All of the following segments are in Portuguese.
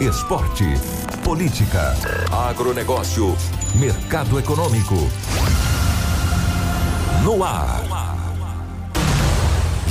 esporte, política, agronegócio, mercado econômico. No ar.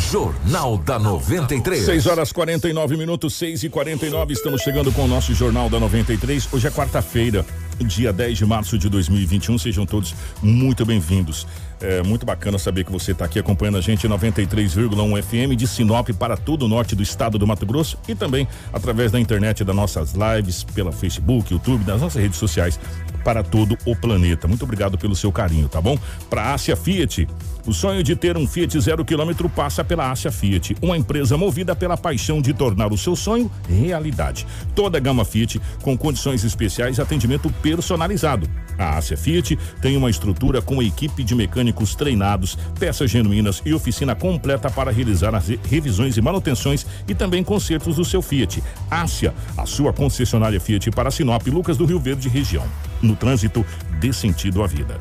Jornal da 93. 6 horas 49 minutos, 6 e 49 Estamos chegando com o nosso Jornal da 93. Hoje é quarta-feira, dia 10 de março de 2021. Sejam todos muito bem-vindos. É muito bacana saber que você está aqui acompanhando a gente 93,1 FM de Sinop para todo o norte do estado do Mato Grosso e também através da internet das nossas lives, pela Facebook, YouTube, das nossas redes sociais para todo o planeta. Muito obrigado pelo seu carinho, tá bom? Para Ásia Fiat, o sonho de ter um Fiat zero quilômetro passa pela Ásia Fiat, uma empresa movida pela paixão de tornar o seu sonho realidade. Toda a gama Fiat com condições especiais e atendimento personalizado. A Ásia Fiat tem uma estrutura com equipe de mecânicos treinados, peças genuínas e oficina completa para realizar as revisões e manutenções e também consertos do seu Fiat. Ásia, a sua concessionária Fiat para Sinop, Lucas do Rio Verde região. No trânsito, dê sentido à vida.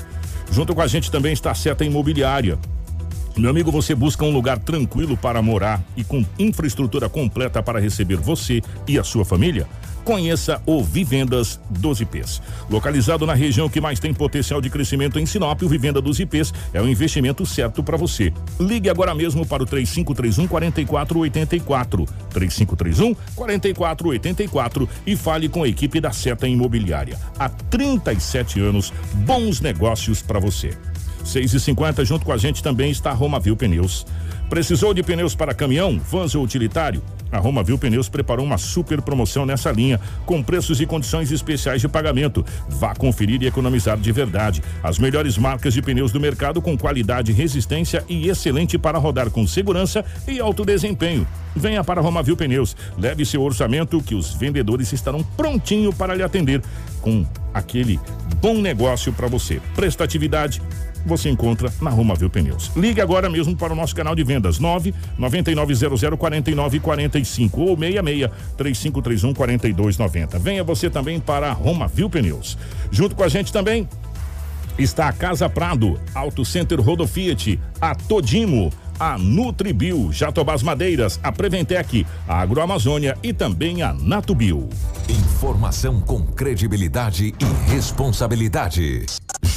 Junto com a gente também está a Seta Imobiliária. Meu amigo, você busca um lugar tranquilo para morar e com infraestrutura completa para receber você e a sua família? Conheça o Vivendas dos IPs. Localizado na região que mais tem potencial de crescimento em Sinop, o Vivenda dos IPs é o investimento certo para você. Ligue agora mesmo para o 3531 4484. 3531 4484 e fale com a equipe da Seta Imobiliária. Há 37 anos, bons negócios para você. 6 e 50 junto com a gente também está a Romavil Pneus. Precisou de pneus para caminhão, vans ou utilitário? A Romavil Pneus preparou uma super promoção nessa linha, com preços e condições especiais de pagamento. Vá conferir e economizar de verdade. As melhores marcas de pneus do mercado com qualidade, resistência e excelente para rodar com segurança e alto desempenho. Venha para a Romavil Pneus. Leve seu orçamento que os vendedores estarão prontinho para lhe atender com aquele bom negócio para você. Prestatividade você encontra na Romavil Pneus. Ligue agora mesmo para o nosso canal de vendas 9 9900 4945 ou 66 3531 4290. Venha você também para a Romavil Pneus. Junto com a gente também está a Casa Prado, Auto Center Rodo Fiat, a Todimo a Nutribio, Jatobás Madeiras, a Preventec, a Agroamazônia e também a Natubio. Informação com credibilidade e responsabilidade.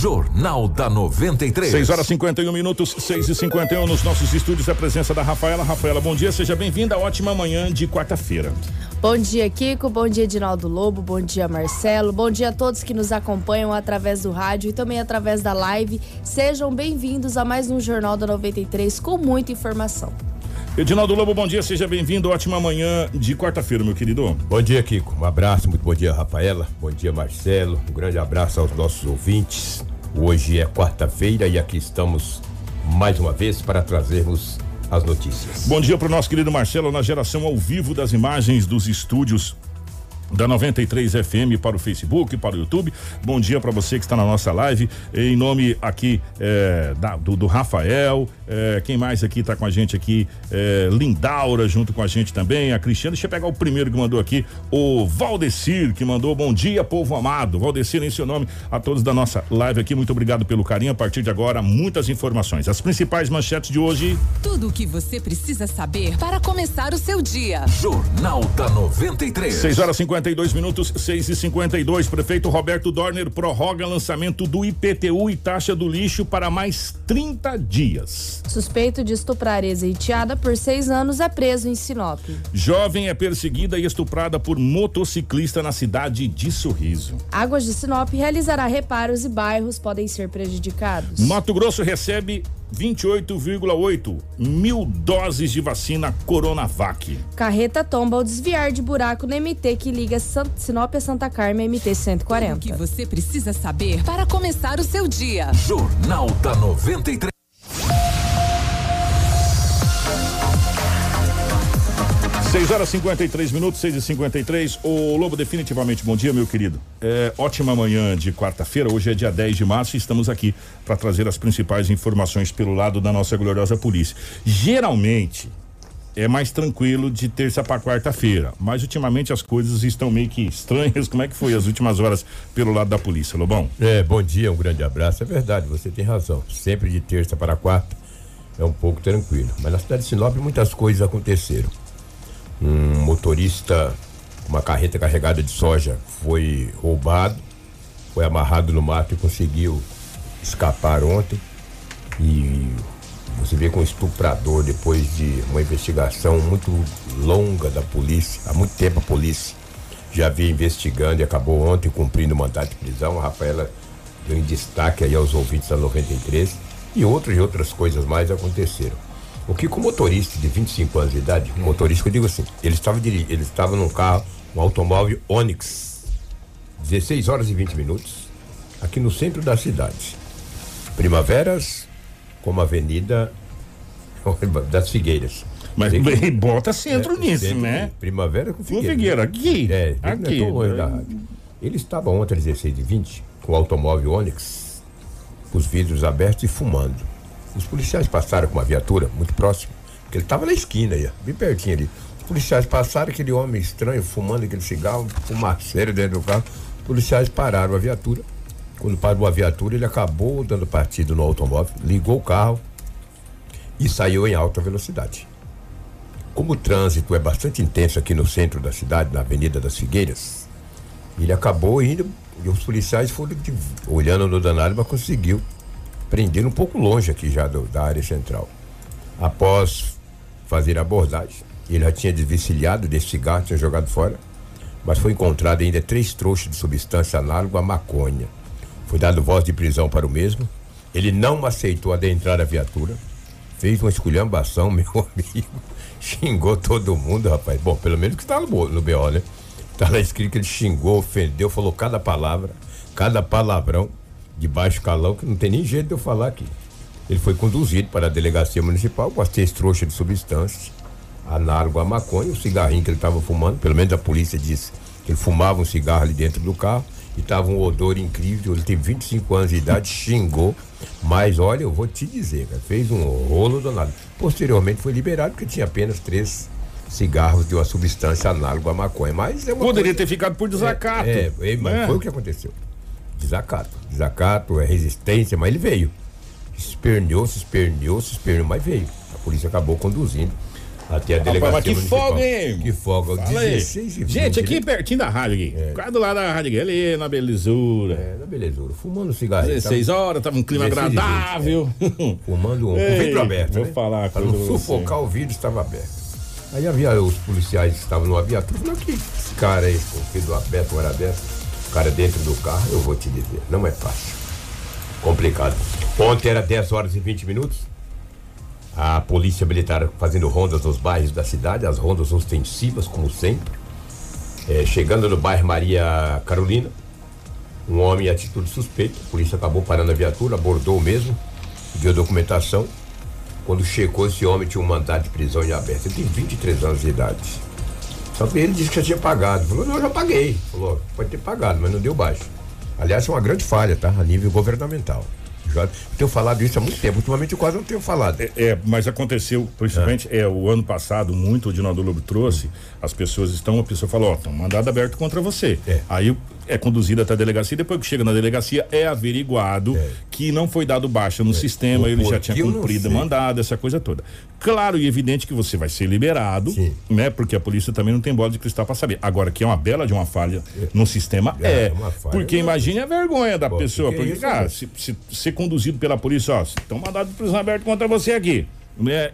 Jornal da 93. 6 horas 51 minutos, 6 e 51 nos nossos estúdios. A presença da Rafaela. Rafaela, bom dia, seja bem-vinda. Ótima manhã de quarta-feira. Bom dia, Kiko. Bom dia, Edinaldo Lobo. Bom dia, Marcelo. Bom dia a todos que nos acompanham através do rádio e também através da live. Sejam bem-vindos a mais um Jornal da 93 com muita informação. Edinaldo Lobo, bom dia, seja bem-vindo. Ótima manhã de quarta-feira, meu querido. Bom dia, Kiko. Um abraço, muito bom dia, Rafaela. Bom dia, Marcelo. Um grande abraço aos nossos ouvintes. Hoje é quarta-feira e aqui estamos mais uma vez para trazermos as notícias. Bom dia para o nosso querido Marcelo na geração ao vivo das imagens dos estúdios da 93 FM para o Facebook, para o YouTube. Bom dia para você que está na nossa live. Em nome aqui é, da, do, do, Rafael, é, quem mais aqui está com a gente aqui? É, Lindaura junto com a gente também. A Cristiana, deixa eu pegar o primeiro que mandou aqui, o Valdecir, que mandou bom dia, povo amado. Valdecir, em seu nome, a todos da nossa live aqui. Muito obrigado pelo carinho. A partir de agora, muitas informações. As principais manchetes de hoje. Tudo o que você precisa saber para começar o seu dia. Jornal da 93. 6 horas 50 52 minutos, 6 e 52 Prefeito Roberto Dorner prorroga lançamento do IPTU e taxa do lixo para mais 30 dias. Suspeito de estuprar ex-enteada por seis anos é preso em Sinop. Jovem é perseguida e estuprada por motociclista na cidade de Sorriso. Águas de Sinop realizará reparos e bairros podem ser prejudicados. Mato Grosso recebe 28,8 mil doses de vacina Coronavac. Carreta tomba ao desviar de buraco na MT que liga Sinop a Santa Carmen MT 140. O que você precisa saber para começar o seu dia. Jornal da 93. 6 horas 53 minutos, 6 e 53 O Lobo, definitivamente bom dia, meu querido. É, ótima manhã de quarta-feira. Hoje é dia 10 de março e estamos aqui para trazer as principais informações pelo lado da nossa gloriosa polícia. Geralmente é mais tranquilo de terça para quarta-feira, mas ultimamente as coisas estão meio que estranhas. Como é que foi as últimas horas pelo lado da polícia, Lobão? É, bom dia, um grande abraço. É verdade, você tem razão. Sempre de terça para quarta é um pouco tranquilo. Mas na cidade de Sinop muitas coisas aconteceram. Um motorista, uma carreta carregada de soja foi roubado, foi amarrado no mato e conseguiu escapar ontem. E você vê com um estuprador, depois de uma investigação muito longa da polícia, há muito tempo a polícia já vinha investigando e acabou ontem cumprindo o mandato de prisão. A Rafaela deu em destaque aí aos ouvintes da 93 e outras e outras coisas mais aconteceram. O que com o motorista de 25 anos de idade, o motorista, eu digo assim, ele estava dirigindo, ele estava num carro, um automóvel Onix, 16 horas e 20 minutos, aqui no centro da cidade. Primaveras, como Avenida das Figueiras. Mas que- bota centro é, nisso, centro né? Primavera com Com Figueira. Figueira, aqui. É, não é aqui. rádio. Ele estava ontem às 16 e 20 com o automóvel Onix, com os vidros abertos e fumando. Os policiais passaram com uma viatura muito próxima, porque ele estava na esquina aí, bem pertinho ali. Os policiais passaram, aquele homem estranho fumando aquele cigarro, fumaceiro dentro do carro. Os policiais pararam a viatura. Quando parou a viatura, ele acabou dando partido no automóvel, ligou o carro e saiu em alta velocidade. Como o trânsito é bastante intenso aqui no centro da cidade, na Avenida das Figueiras, ele acabou indo e os policiais foram de- olhando no danado, mas conseguiu prender um pouco longe aqui já do- da área central. Após fazer a abordagem, ele já tinha desvencilhado desse cigarro, tinha jogado fora, mas foi encontrado ainda três trouxas de substância análoga à maconha. Foi dado voz de prisão para o mesmo. Ele não aceitou adentrar a viatura, fez uma esculhambação, meu amigo, xingou todo mundo, rapaz. Bom, pelo menos que está no, no BO, né? Tá lá escrito que ele xingou, ofendeu, falou cada palavra, cada palavrão de baixo calão, que não tem nem jeito de eu falar aqui. Ele foi conduzido para a delegacia municipal com as três trouxas de substâncias, análogo à maconha, o cigarrinho que ele estava fumando, pelo menos a polícia disse que ele fumava um cigarro ali dentro do carro e estava um odor incrível. Ele tem 25 anos de idade, xingou, mas olha, eu vou te dizer, cara, fez um rolo danado. Posteriormente foi liberado porque tinha apenas três cigarros de uma substância análoga à maconha. Mas é uma Poderia coisa- ter ficado por desacato. é, é, mas né? foi o que aconteceu. Desacato. Desacato, é resistência, mas ele veio. Esperneou, se esperneou, se esperneou, mas veio. A polícia acabou conduzindo até a delegacia que municipal. folga, hein? Que folga. Fala aí. 16 e 20, Gente, aqui né? pertinho da rádio aqui. Quase do lado da rádio aqui, ali na belezura. É, na belezura. Fumando cigarro. 16 horas, tava um clima 16 20, agradável. Fumando um, Ei, o vidro aberto. vou né? falar Para não pra você. sufocar o vidro, estava aberto. Aí havia os policiais que estavam no viatura falaram que esse cara aí, com o vidro aberto, hora dessa, o cara dentro do carro, eu vou te dizer, não é fácil. Complicado. Ontem era 10 horas e 20 minutos. A polícia militar fazendo rondas nos bairros da cidade, as rondas ostensivas, como sempre. É, chegando no bairro Maria Carolina, um homem em atitude suspeita. A polícia acabou parando a viatura, abordou o mesmo, deu documentação. Quando checou, esse homem tinha um mandado de prisão em aberto. Ele tem 23 anos de idade. Só que ele disse que já tinha pagado. Falou, não, eu já paguei. Falou, pode ter pagado, mas não deu baixo. Aliás, é uma grande falha, tá? A nível governamental. Já tenho falado isso há muito tempo. Ultimamente eu quase não tenho falado. É, é, mas aconteceu, principalmente, é. o ano passado, muito o Dinaldo Lobo trouxe, as pessoas estão, a pessoa falou, ó, tem um mandado aberto contra você. É. Aí é conduzido até a delegacia, depois que chega na delegacia, é averiguado É. que não foi dado baixa no sistema, O ele já tinha cumprido mandado, essa coisa toda. Claro e evidente que você vai ser liberado, Sim. né? Porque a polícia também não tem bola de cristal para saber. Agora, que é uma bela de uma falha no sistema, É, é. falha, porque imagine a vergonha da Pô, pessoa. que que é Porque, isso, cara, né? se, se ser conduzido pela polícia, ó, estão mandado de prisão aberta contra você aqui. É,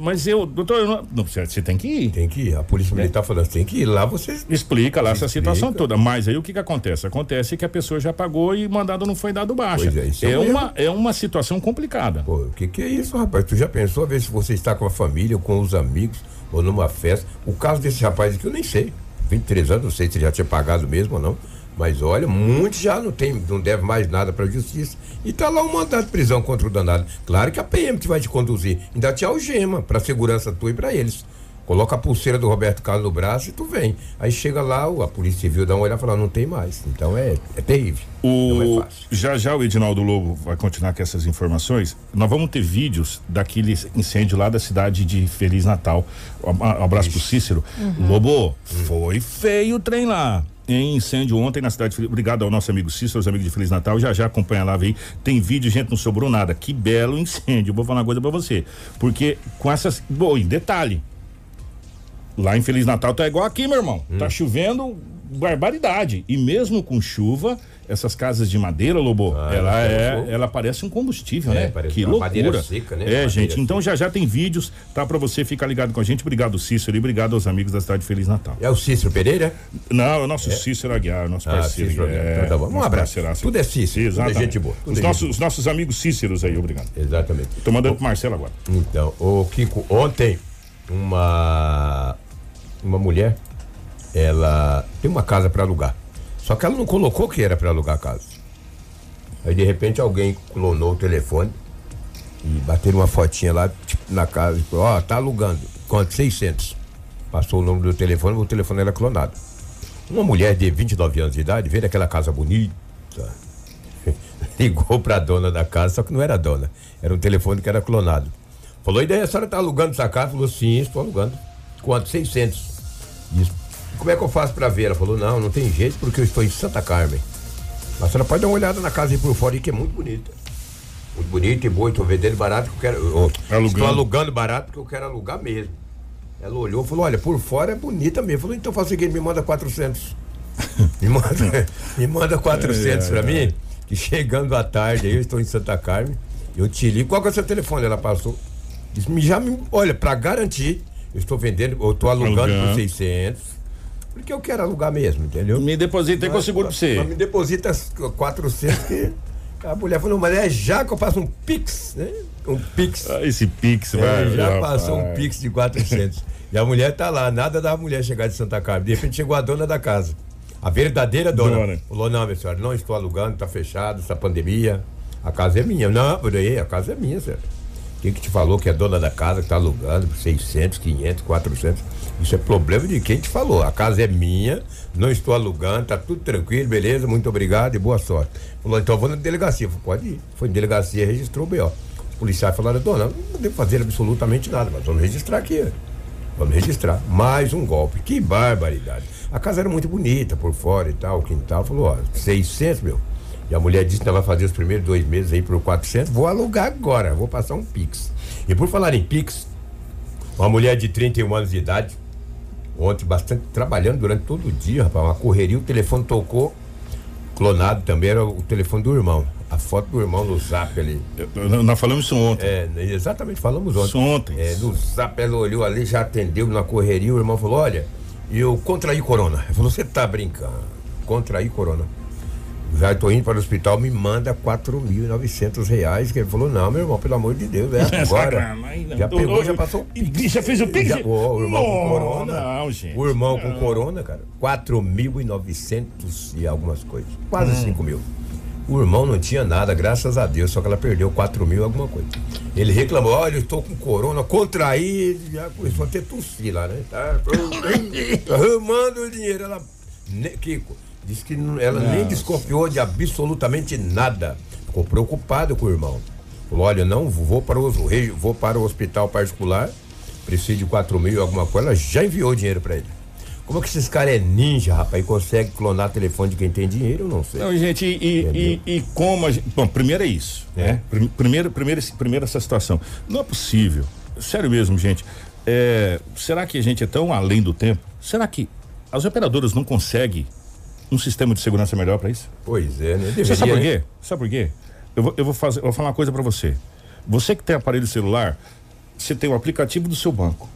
mas eu, doutor, eu não, não, você você tem que ir. Tem que ir. A polícia militar falando, tem que ir lá, você. Explica lá essa Explica. situação toda. Mas aí o que que acontece? Acontece que a pessoa já pagou e o mandado não foi dado baixa. Pois é, isso é é, um uma, é uma situação complicada. Pô, o que, que é isso, rapaz? Tu já pensou a ver se você está com a família, com os amigos, ou numa festa? O caso desse rapaz aqui eu nem sei. 23 anos, não sei se ele já tinha pagado mesmo ou não. Mas olha, muitos já não tem, não deve mais nada para a justiça. E tá lá um mandado de prisão contra o danado. Claro que a PM que vai te conduzir. Ainda te algema para segurança tua e para eles. Coloca a pulseira do Roberto Carlos no braço e tu vem. Aí chega lá, o- a Polícia Civil dá uma olhada e fala, não tem mais. Então é, é terrível. Não é O, fácil. já já o Edinaldo Lobo vai continuar com essas informações. Nós vamos ter vídeos daquele incêndio lá da cidade de Feliz Natal. Um abraço pro Cícero. Lobo, foi feio o trem lá. Em incêndio ontem na cidade de Feliz. Obrigado ao nosso amigo Cícero, os amigos de Feliz Natal. Já já acompanha lá, vem. Tem vídeo, gente, não sobrou nada. Que belo incêndio. Vou falar uma coisa pra você. Porque com essas. Bom, e detalhe. Lá em Feliz Natal tá igual aqui, meu irmão. Hum. Tá chovendo barbaridade. E mesmo com chuva, essas casas de madeira, Lobo, Ah, ela é, ela parece um combustível, É, né? parece que uma loucura. madeira seca, né? É, Madeira gente. Então seca. já já tem vídeos, tá para você ficar ligado com a gente. Obrigado, Cícero, e obrigado aos amigos da cidade de Feliz Natal. É o Cícero Pereira? Não, é o nosso Cícero Aguiar, nosso Ah, parceiro. Cícero é, Então tá bom. Um nosso abraço. parceiraço. Tudo é Cícero, tudo é Exatamente. gente boa, tudo Os é nossos, gente os nossos amigos Cíceros aí, obrigado. Exatamente. Tô mandando pro Marcelo agora. Então, o Kiko, ontem, uma uma mulher, ela tem uma casa para alugar. Só que ela não colocou que era para alugar a casa. Aí de repente alguém clonou o telefone e bateram uma fotinha lá tipo, na casa, tipo, ó, tá alugando. Quanto? 600. Passou o número do telefone, o telefone era clonado. Uma mulher de 29 anos de idade, vendo aquela casa bonita, ligou pra dona da casa, só que não era a dona, era um telefone que era clonado. Falou, e daí a senhora tá alugando essa casa? Falou, sim, estou alugando. Quanto? 600. Disse, como é que eu faço pra ver? Ela falou, não, não tem jeito porque eu estou em Santa Carmen. Mas a senhora pode dar uma olhada na casa aí por fora que é muito bonita. Muito bonita e boa, estou vendendo barato que eu quero. eu Alugando. Estou alugando barato porque eu quero alugar mesmo. Ela olhou e falou, olha, por fora é bonita mesmo. Falou, então faz o seguinte, me manda 400. me manda, me manda 400 pra mim, que chegando à tarde aí, eu estou em Santa Carmen, eu te ligo, qual que é o seu telefone? Ela passou. Disse, já me, olha, pra garantir, eu estou vendendo, eu estou alugando Alugando. por 600, porque eu quero alugar mesmo, entendeu? Me deposita aí que eu seguro pra você. Mas me deposita as 400 que a mulher falou, mas é já que eu faço um pix, né? Um pix. Ah, Esse Pix, É, vai. já rapaz. passou um pix de 400. e a mulher tá lá, nada da mulher chegar de Santa Carmen. De repente chegou a dona da casa. A verdadeira dona. Dona. Falou: não, minha senhora, não estou alugando, tá fechado, essa pandemia. A casa é minha. Não, por aí, a casa é minha, senhora. Quem que te falou que é dona da casa que tá alugando por 600, 500, 400? Isso é problema de quem te falou. A casa é minha, não estou alugando, tá tudo tranquilo, beleza, muito obrigado e boa sorte. Falou, então vou na delegacia. Falei, pode ir. Foi na delegacia, registrou o B.O. Os policiais falaram, dona, não devo fazer absolutamente nada, mas vamos registrar aqui. Vamos registrar. Mais um golpe. Que barbaridade. A casa era muito bonita por fora e tal, o quintal. Falou, ó, 600, meu. E a mulher disse que vai fazer os primeiros dois meses aí por 400. Vou alugar agora, vou passar um Pix. E por falar em Pix, uma mulher de 31 anos de idade, ontem bastante trabalhando durante todo o dia, rapaz, uma correria, o telefone tocou, clonado também, era o telefone do irmão. A foto do irmão no zap ali. Nós falamos isso ontem. É, exatamente, falamos ontem. Isso ontem. É, no zap ela olhou ali, já atendeu na correria, o irmão falou, olha, eu contraí corona. Ele falou, você tá brincando, contraí corona. Já estou indo para o hospital, me manda 4.900 reais. Que ele falou, não, meu irmão, pelo amor de Deus, é agora. Não. Já pegou, já passou o e- e já fez o Pix? Já, o irmão com Não, corona. não, gente. O irmão com corona, cara, 4.900 e algumas coisas. Quase Hum. 5 mil. O irmão não tinha nada, graças a Deus, só que ela perdeu 4 mil e alguma coisa. Ele reclamou, olha, eu estou com corona, contraí, já começou a ter tossir lá, né? Tá, arrumando o dinheiro. Ela, ne- Kiko, disse que não- ela nem desconfiou de absolutamente nada. Ficou preocupado com o irmão. Falou, olha, não vou para o, vou para o hospital particular, preciso de 4 mil alguma coisa, ela já enviou dinheiro para ele. Como é que esses caras é ninja, rapaz, e consegue clonar telefone de quem tem dinheiro? Eu não sei. Não, gente, e, e, e como a gente. Bom, primeiro é isso. É. Né? Prim- Primeiro, primeiro, primeiro essa situação. Não é possível. Sério mesmo, gente. É, será que a gente é tão além do tempo? Será que as operadoras não conseguem um sistema de segurança melhor para isso? Pois é, né? Você sabe por né? quê? Sabe por quê? Eu vou, eu vou fazer, eu vou falar uma coisa para você. Você que tem aparelho celular, você tem o aplicativo do seu banco,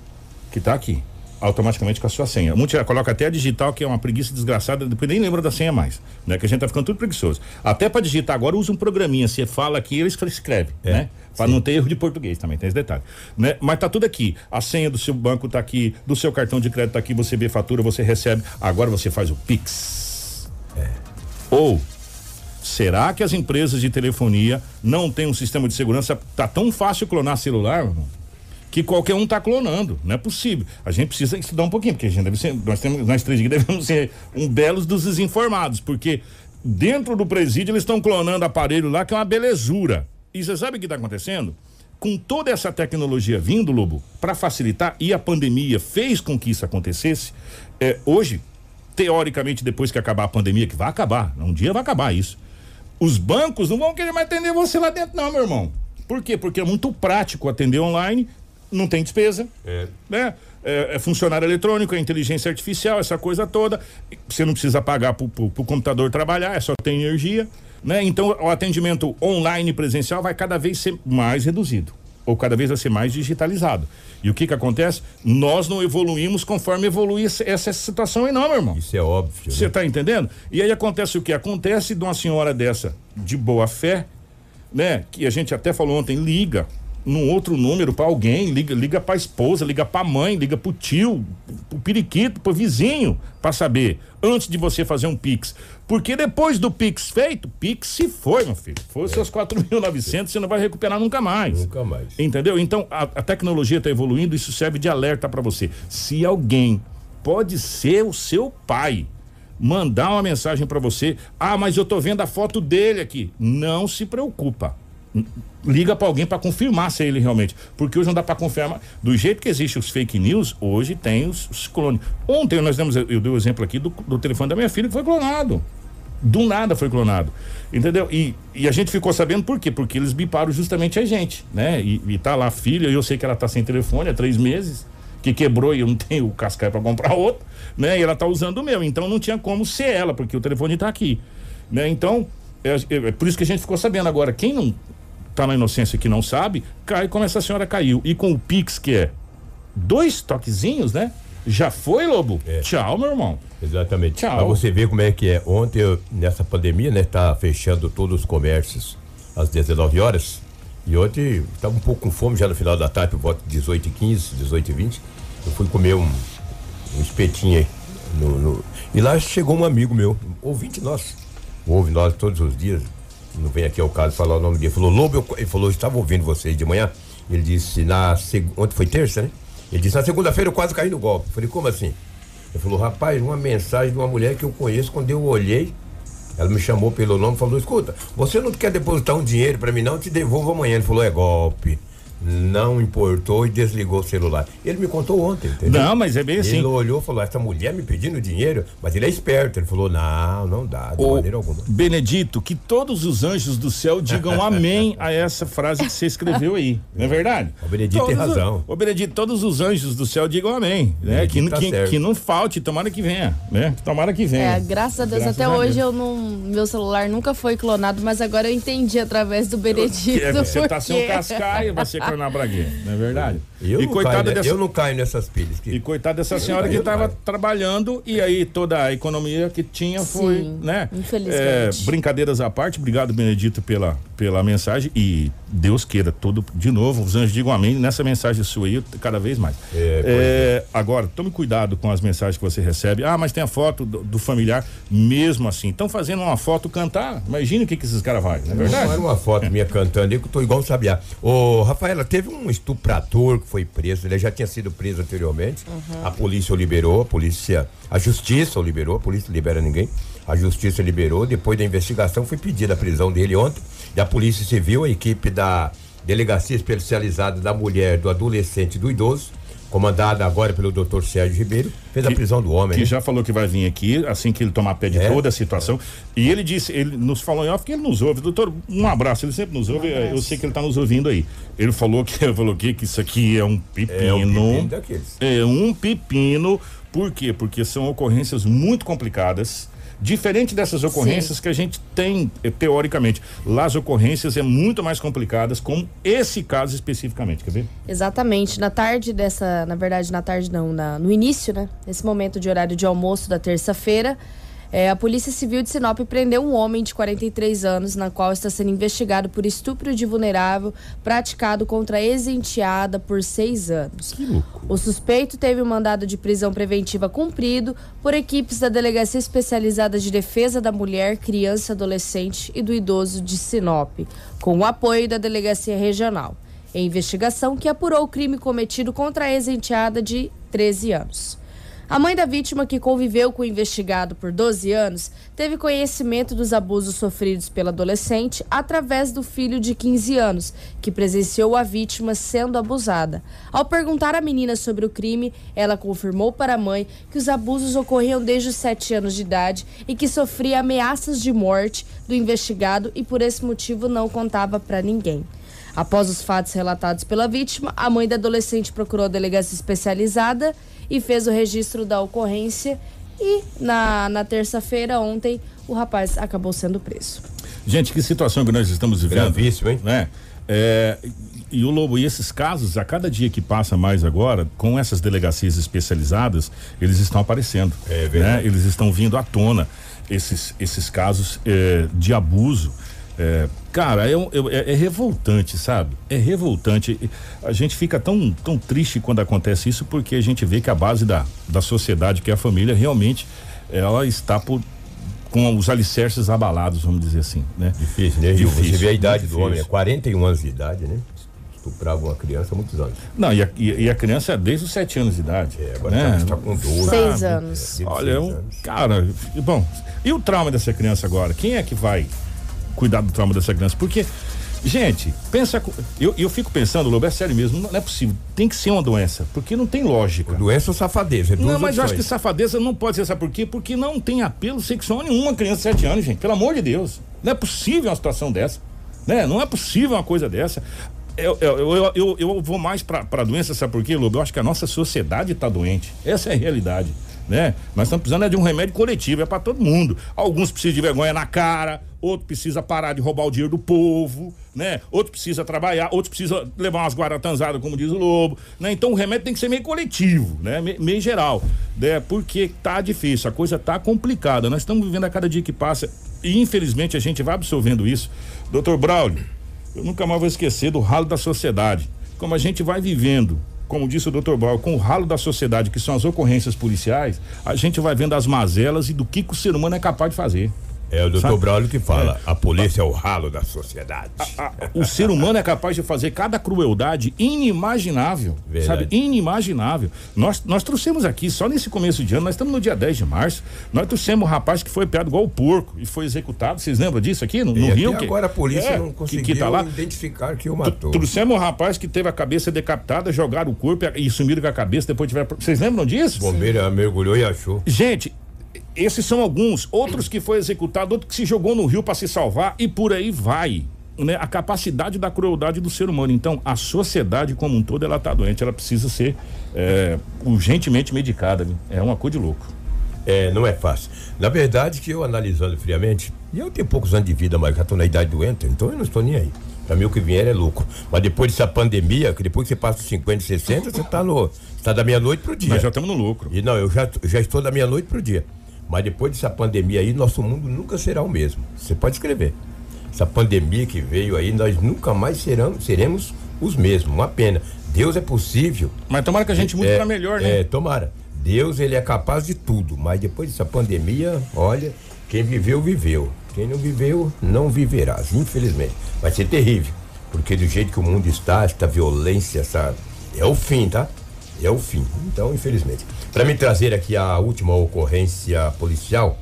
que tá aqui, automaticamente com a sua senha. Muitos já colocam até a digital, que é uma preguiça desgraçada, depois nem lembra da senha mais, né? Que a gente tá ficando tudo preguiçoso. Até para digitar agora usa um programinha, você fala aqui, ele escreve, né? Para não ter erro de português também, tem esse detalhe, né? Mas tá tudo aqui. A senha do seu banco tá aqui, do seu cartão de crédito tá aqui, você vê fatura, você recebe. Agora você faz o Pix. Ou será que as empresas de telefonia não têm um sistema de segurança? Tá tão fácil clonar celular, irmão, que qualquer um tá clonando. Não é possível. A gente precisa estudar um pouquinho, porque a gente deve ser, nós temos, nós três aqui devemos ser um belos dos desinformados, porque dentro do presídio eles estão clonando aparelho lá que é uma belezura. E você sabe o que está acontecendo? Com toda essa tecnologia vindo, Lobo, para facilitar, e a pandemia fez com que isso acontecesse, é, hoje, teoricamente, depois que acabar a pandemia, que vai acabar, um dia vai acabar isso, os bancos não vão querer mais atender você lá dentro, não, meu irmão. Por quê? Porque é muito prático atender online, não tem despesa, É. né? É, é funcionário eletrônico, é inteligência artificial, essa coisa toda. Você não precisa pagar pro, pro computador trabalhar, é só ter energia, né? Então o atendimento online presencial vai cada vez ser mais reduzido, ou cada vez vai ser mais digitalizado. E o que que acontece? Nós não evoluímos conforme evolui essa, situação aí não, meu irmão. Isso é óbvio. Você né? tá entendendo? E aí acontece o que? Acontece de uma senhora dessa, de boa fé, né? Que a gente até falou ontem, liga num outro número para alguém, liga, liga para esposa, liga para mãe, liga pro tio, pro periquito, pro vizinho, para saber antes de você fazer um pix. Porque depois do pix feito, pix se foi, meu filho. Foi os seus 4.900, você não vai recuperar nunca mais. Nunca mais. Entendeu? Então a, a tecnologia está evoluindo, isso serve de alerta para você. Se alguém pode ser o seu pai mandar uma mensagem para você, ah, mas eu tô vendo a foto dele aqui. Não se preocupa. Liga para alguém para confirmar se é ele realmente, porque hoje não dá para confirmar. Do jeito que existe os fake news, hoje tem os, os clones. Ontem nós demos, eu dei o exemplo aqui do, do telefone da minha filha que foi clonado. Do nada foi clonado. Entendeu? E, e a gente ficou sabendo por quê? Porque eles biparam justamente a gente, né? E, e tá lá a filha, eu sei que ela tá sem telefone há três meses, que quebrou e eu não tenho o cascaio para comprar outro, né? E ela tá usando o meu. Então não tinha como ser ela, porque o telefone tá aqui. Né? Então, é, é- é por isso que a gente ficou sabendo agora. Quem não tá na inocência que não sabe, cai como essa senhora caiu. E com o Pix, que é dois toquezinhos, né? Já foi, Lobo? É. Tchau, meu irmão. Exatamente. Tchau. Pra você ver como é que é. Ontem, eu, nessa pandemia, né, tá fechando todos os comércios às 19 horas. E ontem estava um pouco com fome já no final da tarde, por volta de 18 e 15, 18 e 20. Eu fui comer um, um espetinho aí. no- no- e lá chegou um amigo meu, um ouvinte nosso. Ouve nós todos os dias. Não vem aqui ao caso falar o nome dele. Falou, Lobo, ele falou, estava ouvindo vocês de manhã. Ele disse, na ontem foi terça, né? Ele disse, na segunda-feira eu quase caí no golpe. Eu falei, como assim? Ele falou, rapaz, uma mensagem de uma mulher que eu conheço, quando eu olhei, ela me chamou pelo nome e falou, escuta, você não quer depositar um dinheiro pra mim não? Eu te devolvo amanhã. Ele falou, é golpe. Não importou e desligou o celular. Ele me contou ontem, entendeu? Não, mas é bem assim. Ele olhou e falou, essa mulher me pedindo dinheiro, mas ele é esperto. Ele falou, não, não dá, de Ô, maneira alguma. Benedito, que todos os anjos do céu digam amém a essa frase que você escreveu aí. Não é verdade? O Benedito tem Todos os- razão. Ô, Benedito, todos os anjos do céu digam amém. Né? Que, Benedito tá que, que não falte, tomara que venha. Né? Tomara que venha. É, graças a Deus, Graças até a hoje Deus. eu não. Meu celular nunca foi clonado, mas agora eu entendi através do Benedito. Que é, você tá sem um cascaio, vai não é verdade? Eu, e não coitada caio, dessa. eu não caio nessas pilhas. Que... E coitada dessa senhora caio, que estava trabalhando e aí toda a economia que tinha foi, Sim, né? infelizmente. É, brincadeiras à parte, obrigado Benedito pela, pela mensagem e Deus queira todo de novo, os anjos digam amém nessa mensagem sua aí cada vez mais. É, pois É, agora, tome cuidado com as mensagens que você recebe. Ah, mas tem a foto do, do familiar, mesmo assim. Estão fazendo uma foto cantar. Imagina o que, que esses caras fazem, não é Não verdade? era uma foto minha cantando aí que eu tô igual um sabiá. Ô, Rafaela, teve um estuprador que foi preso, ele já tinha sido preso anteriormente. A polícia o liberou, a polícia, a justiça o liberou, a polícia libera ninguém. A justiça liberou, depois da investigação foi pedida a prisão dele ontem. E a Polícia Civil, a equipe da Delegacia Especializada da Mulher, do Adolescente e do Idoso, comandada agora pelo doutor Sérgio Ribeiro, fez a Que- prisão do homem. que né? já falou que vai vir aqui assim que ele tomar pé de É. toda a situação. E ele disse, ele nos falou em off que ele nos ouve. Doutor, um abraço, ele sempre nos ouve. Eu sei que ele está nos ouvindo aí. Ele falou que falou que, que isso aqui é um pepino. É um pepino daqueles. É um pepino. Por quê? Porque são ocorrências muito complicadas. Diferente dessas ocorrências que a gente tem, eh, teoricamente. Lá as ocorrências é muito mais complicadas, como esse caso especificamente. Quer ver? Exatamente. Na tarde dessa. Na verdade, na tarde não, na- no início, né? Nesse momento de horário de almoço da terça-feira. É, a Polícia Civil de Sinop prendeu um homem de 43 anos, na qual está sendo investigado por estupro de vulnerável praticado contra a ex-enteada por seis anos. O suspeito teve um mandado de prisão preventiva cumprido por equipes da Delegacia Especializada de Defesa da Mulher, Criança, Adolescente e do Idoso de Sinop, com o apoio da Delegacia Regional. em investigação que apurou o crime cometido contra a ex-enteada de 13 anos. A mãe da vítima, que conviveu com o investigado por 12 anos, teve conhecimento dos abusos sofridos pela adolescente através do filho de 15 anos, que presenciou a vítima sendo abusada. Ao perguntar à menina sobre o crime, ela confirmou para a mãe que os abusos ocorriam desde os 7 anos de idade e que sofria ameaças de morte do investigado e por esse motivo não contava para ninguém. Após os fatos relatados pela vítima, a mãe da adolescente procurou a delegacia especializada e fez o registro da ocorrência. E na, na terça-feira, ontem, o rapaz acabou sendo preso. Gente, que situação que nós estamos vivendo. Gravíssimo, hein? Né? É, e o Lobo, e esses casos, a cada dia que passa mais agora, com essas delegacias especializadas, eles estão aparecendo. É verdade. Né? Eles estão vindo à tona, esses, esses casos é, de abuso. É, cara, é, é- é revoltante, sabe? É revoltante. A gente fica tão, tão triste quando acontece isso, porque a gente vê que a base da, da sociedade, que é a família, realmente ela está por, com os alicerces abalados, vamos dizer assim, né? Difícil, né, Gil? Você Difícil, vê a idade do difícil. homem, é 41 anos de idade, né? Estuprava uma criança há muitos anos. Não, e a, e- a criança é desde os sete anos de idade. É, agora né? está com 12. Seis Sabe? anos. Desde Olha, seis um, anos. cara, bom, e o trauma dessa criança agora? Quem é que vai cuidar do trauma dessa criança? Porque, gente, pensa, eu, eu fico pensando, Lobo, é sério mesmo, não é possível, tem que ser uma doença, porque não tem lógica. Doença ou safadeza? é Não, mas eu acho que opções. safadeza não pode ser, sabe por quê? Porque não tem apelo sexual nenhuma criança de 7 anos, gente. Pelo amor de Deus. Não é possível uma situação dessa. Né? Não é possível uma coisa dessa. Eu, eu, eu, eu, vou mais pra, pra doença, sabe por quê, Lobo? Eu acho que a nossa sociedade tá doente. Essa é a realidade. Né? Nós estamos precisando é de um remédio coletivo, é para todo mundo. Alguns precisam de vergonha na cara, outro precisa parar de roubar o dinheiro do povo, né? Outro precisa trabalhar, outro precisa levar umas guaratanzadas, como diz o Lobo, né? Então o remédio tem que ser meio coletivo, né? Me- Meio geral, né? Porque tá difícil, a coisa tá complicada. Nós estamos vivendo a cada dia que passa e infelizmente a gente vai absorvendo isso. Doutor Braulio, eu nunca mais vou esquecer do ralo da sociedade. Como a gente vai vivendo, como disse o doutor Braulio, com o ralo da sociedade, que são as ocorrências policiais, a gente vai vendo as mazelas e do que, que o ser humano é capaz de fazer. É o doutor? Braulio que fala, a polícia é o ralo da sociedade. A- o ser humano é capaz de fazer cada crueldade inimaginável, Verdade. sabe? Inimaginável. Nós, nós trouxemos aqui, só nesse começo de ano, nós estamos no dia 10 de março, nós trouxemos um rapaz que foi peado igual o porco e foi executado. Vocês lembram disso aqui no, no Rio? que- agora a polícia É, não que- conseguiu que tá lá. identificar que o matou. Trouxemos um rapaz que teve a cabeça decapitada, jogaram o corpo e, e sumiram com a cabeça, depois tiveram. Vocês lembram disso? O bombeiro mergulhou e achou. Gente, esses são alguns. Outros que foi executado, outro que se jogou no rio para se salvar e por aí vai. Né? A capacidade da crueldade do ser humano. Então, a sociedade como um todo, ela tá doente. Ela precisa ser é, urgentemente medicada. É uma coisa de louco. É, não é fácil. Na verdade, que eu analisando friamente, e eu tenho poucos anos de vida, mas já estou na idade doente, então eu não estou nem aí. Pra mim o que vier é lucro. Mas depois dessa pandemia, que depois que você passa os 50, 60, você tá no. Você tá da meia-noite pro dia. Nós já estamos no lucro. E não, eu já, já estou da meia-noite pro dia. Mas depois dessa pandemia aí, nosso mundo nunca será o mesmo. Você pode escrever. Essa pandemia que veio aí, nós nunca mais seramos, seremos os mesmos. Uma pena. Deus é possível. Mas tomara que a gente mude é, para melhor, né? É, tomara. Deus, ele é capaz de tudo. Mas depois dessa pandemia, olha, quem viveu, viveu. Quem não viveu, não viverá. Infelizmente. Vai ser terrível. Porque do jeito que o mundo está, esta violência, essa. É o fim, tá? É o fim. Então, infelizmente. Para me trazer aqui a última ocorrência policial,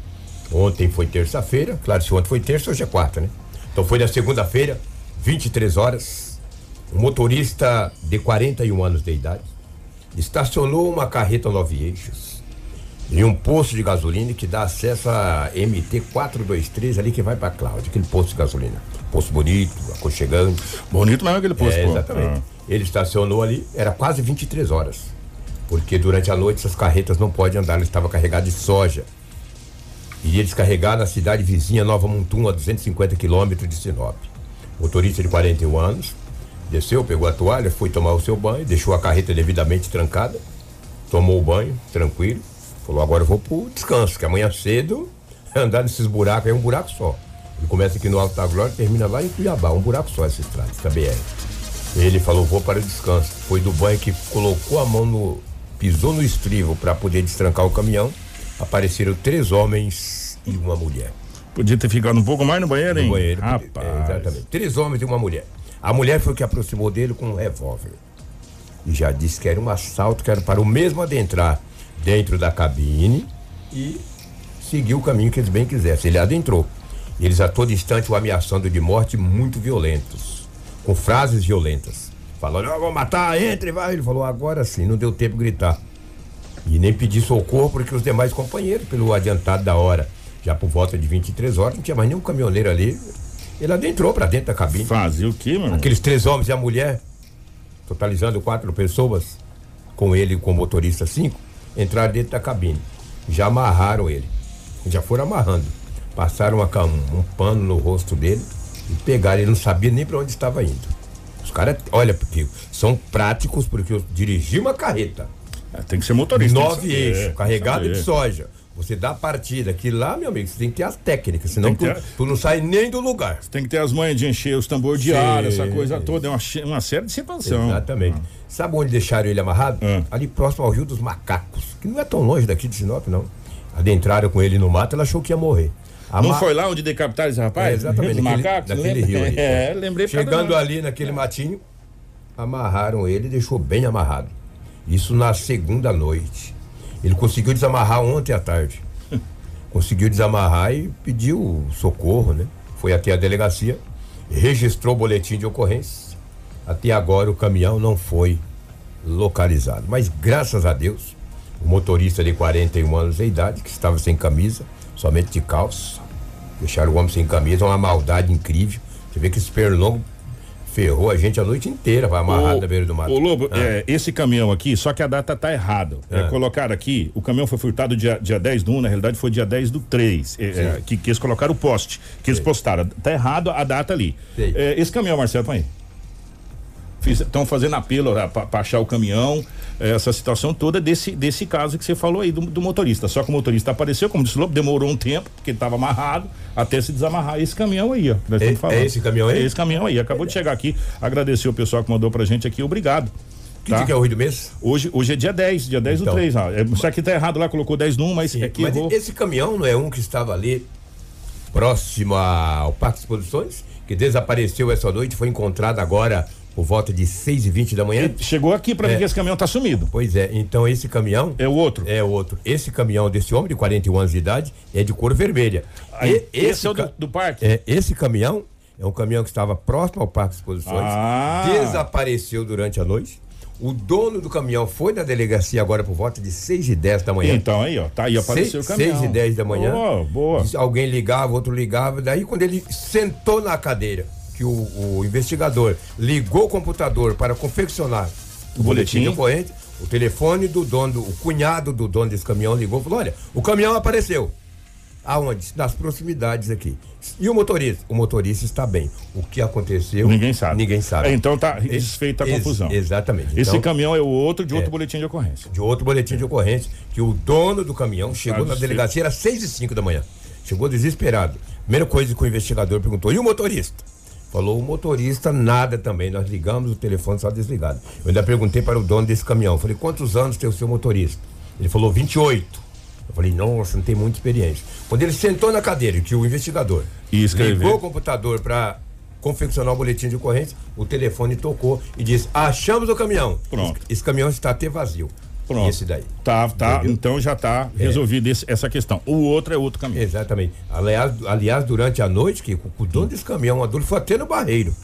ontem foi terça-feira. Claro, se ontem foi terça, hoje é quarta, né? Então foi na segunda-feira, 23 horas. Um motorista de 41 anos de idade estacionou uma carreta nove eixos em um posto de gasolina que dá acesso a MT 423 ali que vai para Cláudia, aquele posto de gasolina. Posto bonito, aconchegante. Bonito mesmo aquele posto. É, exatamente. Ah. Ele estacionou ali, era quase 23 horas. Porque durante a noite essas carretas não podem andar, ele estava carregado de soja. Iria descarregar na cidade vizinha Nova Mutum, a 250 quilômetros de Sinop. Motorista de 41 anos, desceu, pegou a toalha, foi tomar o seu banho, deixou a carreta devidamente trancada, tomou o banho, tranquilo. Falou, agora eu vou pro descanso, que amanhã cedo andar nesses buracos é um buraco só. Ele começa aqui no Alto da Glória termina lá em Cuiabá, um buraco só essa estrada, essa BR. Ele falou, vou para o descanso. Foi do banho que colocou a mão no. Pisou no estrivo para poder destrancar o caminhão. Apareceram três homens e uma mulher. Podia ter ficado um pouco mais no banheiro, hein? No banheiro. Rapaz. É, exatamente. Três homens e uma mulher. A mulher foi que aproximou dele com um revólver. E já disse que era um assalto, que era para o mesmo adentrar dentro da cabine e seguir o caminho que eles bem quisessem. Ele adentrou. Eles a todo instante o ameaçando de morte muito violentos, com frases violentas. Falando, eu vou matar, entre, vai. Ele falou, agora sim, não deu tempo de gritar. E nem pedir socorro porque os demais companheiros, pelo adiantado da hora, já por volta de 23 horas, não tinha mais nenhum caminhoneiro ali. Ele adentrou para dentro da cabine. Fazia o quê, irmão? Aqueles três homens e a mulher, totalizando quatro pessoas, com ele e com o motorista cinco, entraram dentro da cabine. Já amarraram ele. Já foram amarrando. Passaram uma, cam- um pano no rosto dele e pegaram. Ele não sabia nem para onde estava indo. Os caras, olha, porque são práticos, porque eu dirigi uma carreta. É, tem que ser motorista. Nove eixos, que carregado de soja. Você dá a partida. Que lá, meu amigo, você tem que ter as técnicas, senão tu, ter- tu não sai nem do lugar. Tem que ter as manhas de encher os tambores de ar, essa coisa toda. É uma, uma série de situação. Exatamente. Sabe onde deixaram ele amarrado? Ah. Ali próximo ao Rio dos Macacos, que não é tão longe daqui de Sinop, não. Adentraram com ele no mato, ela achou que ia morrer. Não Ama- foi lá onde decapitaram esse rapaz? É, exatamente, Os macacos? lembra? rio ali. É, lembrei por causa Chegando ali naquele matinho, amarraram ele e deixou bem amarrado. Isso na segunda noite. Ele conseguiu desamarrar ontem à tarde. conseguiu desamarrar e pediu socorro, né? Foi até a delegacia, registrou o boletim de ocorrência. Até agora o caminhão não foi localizado. Mas graças a Deus, o motorista de 41 anos de idade, que estava sem camisa, somente de calça, deixaram o homem sem camisa, uma maldade incrível. Você vê que esse pernilongo ferrou a gente a noite inteira, vai amarrado na beira do mato. Ô Lobo, Ah. é, esse caminhão aqui, só que a data tá errada. É, Ah. colocaram aqui, o caminhão foi furtado dia, dia 10 do 1, na realidade foi dia 10 do 3, é, é, que, que eles colocaram o poste, que eles postaram. Tá errado a data ali. Sei. É, esse caminhão, Marcelo, põe aí. Estão fazendo apelo para achar o caminhão, é, essa situação toda desse, desse caso que você falou aí do, do motorista. Só que o motorista apareceu, como disse o Lobo, demorou um tempo, porque ele estava amarrado, até se desamarrar esse caminhão aí, ó. que nós É- estamos falando. é esse caminhão aí? É esse caminhão aí. Acabou de chegar aqui. Agradecer o pessoal que mandou pra gente aqui. Obrigado. Que tá? dia que é o Rio do mês? Hoje, hoje é dia 10, dia 10 do Então. 3. Ó. É, só que tá errado lá, colocou 10 no 1, mas é que Mas errou. esse caminhão não é um que estava ali próximo ao Parque Exposições, que desapareceu essa noite, foi encontrado agora por volta de 6 e 20 da manhã? Ele Chegou aqui pra É. ver que esse caminhão tá sumido. Pois é, então esse caminhão É o outro. é outro. Esse caminhão desse homem de 41 anos de idade é de cor vermelha. Aí, E- esse, é o do, do parque. É, esse caminhão é um caminhão que estava próximo ao Parque Exposições, Ah. desapareceu durante a noite. O dono do caminhão foi na delegacia agora por volta de 6 e 10 da manhã. Então aí, ó. Tá aí, apareceu Seis- o caminhão. seis e dez da manhã. Boa, boa. Alguém ligava, outro ligava. Daí, quando ele sentou na cadeira, que o, o investigador ligou o computador para confeccionar o boletim boletim. de ocorrência, o telefone do dono, o cunhado do dono desse caminhão ligou e falou: Olha, o caminhão apareceu. Aonde? Nas proximidades aqui. E o motorista? O motorista está bem. O que aconteceu? Ninguém sabe. Ninguém sabe. É, então tá E- desfeita a ex- confusão. Exatamente. Esse Então, caminhão é o outro de outro É. boletim de ocorrência. de outro boletim de ocorrência, que o dono do caminhão chegou Tá na delegacia, era 6 e 5 da manhã. Chegou desesperado. Primeira coisa que o investigador perguntou: e o motorista? Falou o motorista, nada também. Nós ligamos, o telefone só desligado. Eu ainda perguntei para o dono desse caminhão. Falei, quantos anos tem o seu motorista? Ele falou, 28. Eu falei, nossa, não tem muita experiência. Quando ele sentou na cadeira, que o investigador E escreveu. ligou o computador para confeccionar o boletim de ocorrência, o telefone tocou e disse: achamos o caminhão. Pronto. Esse, esse caminhão está até vazio. Pronto. Esse daí. Tá, tá. Entendeu? Então já tá É. resolvida essa questão. O outro é outro caminhão. Exatamente. Aliás, aliás durante a noite, que o dono desse caminhão ele foi até no barreiro.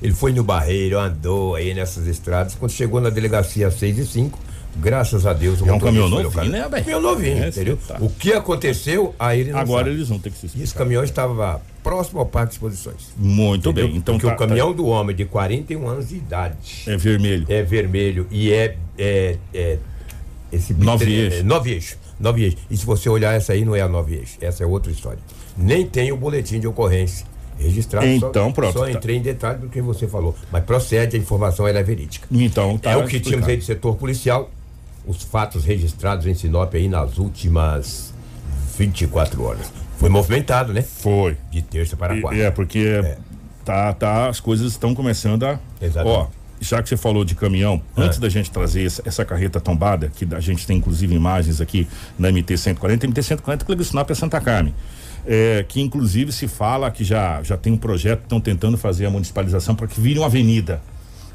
Ele foi no barreiro, andou aí nessas estradas. Quando chegou na delegacia às 6 e 5 graças a Deus. o É um caminhão novinho, né, velho? Caminhão novinho, É, entendeu? tá. O que aconteceu, aí ele não Agora sabe. eles vão ter que se E esse explicar. caminhão estava próximo ao Parque de Exposições. Muito entendeu? bem. Então Porque tá, o caminhão do homem de 41 anos de idade tá- é vermelho. é vermelho e é, é, é esse Nove é, eixos. é, nove eixos. Nove eixos. E se você olhar essa aí, não é a nove eixos. Essa é outra história. Nem tem o boletim de ocorrência registrado. Então, só, pronto, Só tá. entrei em detalhe do que você falou. Mas procede, a informação ela é verídica. Então tá é o que explicado. tínhamos aí do setor policial. Os fatos registrados em Sinop aí nas últimas 24 horas. Foi movimentado, né? Foi. De terça para E- quarta. É, porque tá, tá, as coisas estão começando a. Exatamente. Ó, já que você falou de caminhão, É. antes da gente trazer essa, essa carreta tombada, que a gente tem inclusive imagens aqui na MT-140, MT-140 Clube Sinop é Santa Carmen. é, que inclusive se fala que já, já tem um projeto, estão tentando fazer a municipalização para que vire uma avenida.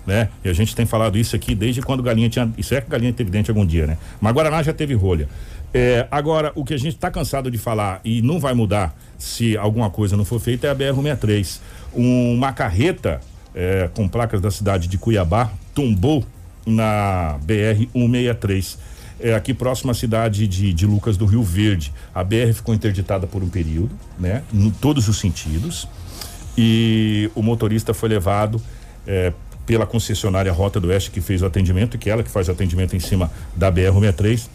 Né? E a gente tem falado isso aqui desde quando Galinha tinha. Isso é que Galinha teve dente algum dia, né? Mas Guaraná já teve rolha. É, agora, o que a gente está cansado de falar e não vai mudar se alguma coisa não for feita é a BR-163. uma carreta é, com placas da cidade de Cuiabá tombou na BR-163. É, aqui próximo à cidade de, de Lucas do Rio Verde. A BR ficou interditada por um período, né? Em todos os sentidos. E o motorista foi levado é, pela concessionária Rota do Oeste que fez o atendimento, que é ela que faz o atendimento em cima da BR-163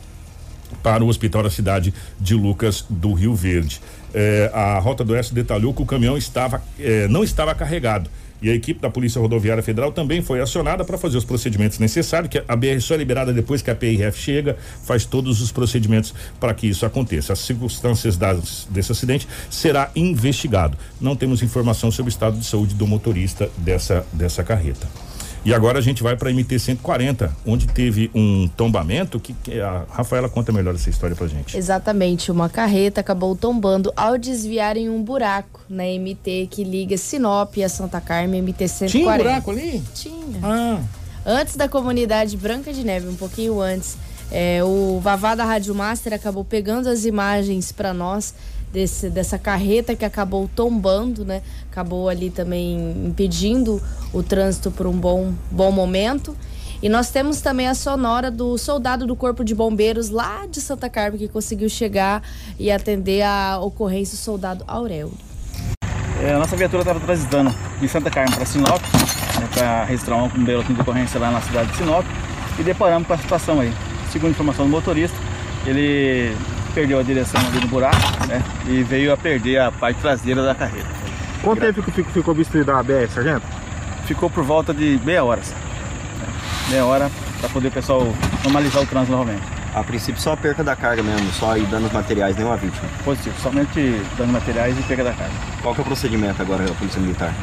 para o hospital da cidade de Lucas do Rio Verde. É, a Rota do Oeste detalhou que o caminhão estava, é, não estava carregado e a equipe da Polícia Rodoviária Federal também foi acionada para fazer os procedimentos necessários, que a BR só é liberada depois que a PRF chega, faz todos os procedimentos para que isso aconteça. As circunstâncias das, desse acidente será investigado. Não temos informação sobre o estado de saúde do motorista dessa, dessa carreta. E agora a gente vai para MT 140, onde teve um tombamento que, que, a Rafaela conta melhor essa história pra gente. Exatamente, uma carreta acabou tombando ao desviar em um buraco na MT que liga Sinop a Santa Carmen, MT 140. Tinha um buraco ali? Tinha. Ah. Antes da comunidade Branca de Neve, um pouquinho antes, é, o Vavá da Rádio Master acabou pegando as imagens para nós desse, dessa carreta que acabou tombando, né? Acabou ali também impedindo o trânsito por um bom, bom momento. E nós temos também a sonora do soldado do Corpo de Bombeiros lá de Santa Carmen que conseguiu chegar e atender a ocorrência do soldado Aurélio. É, a nossa viatura estava transitando de Santa Carmen para Sinop, né, para registrar um bombeiro de ocorrência lá na cidade de Sinop e deparamos com a situação aí. Segundo a informação do motorista, ele perdeu a direção ali no buraco, né? E veio a perder a parte traseira da carreta. Quanto tempo que ficou obstruída a BR, sargento? Ficou por volta de meia hora. Né? Meia hora para poder o pessoal normalizar o trânsito novamente. A princípio só a perca da carga mesmo, só aí danos materiais, nenhuma vítima. Positivo, somente danos materiais e perca da carga. Qual que é o procedimento agora da Polícia Militar?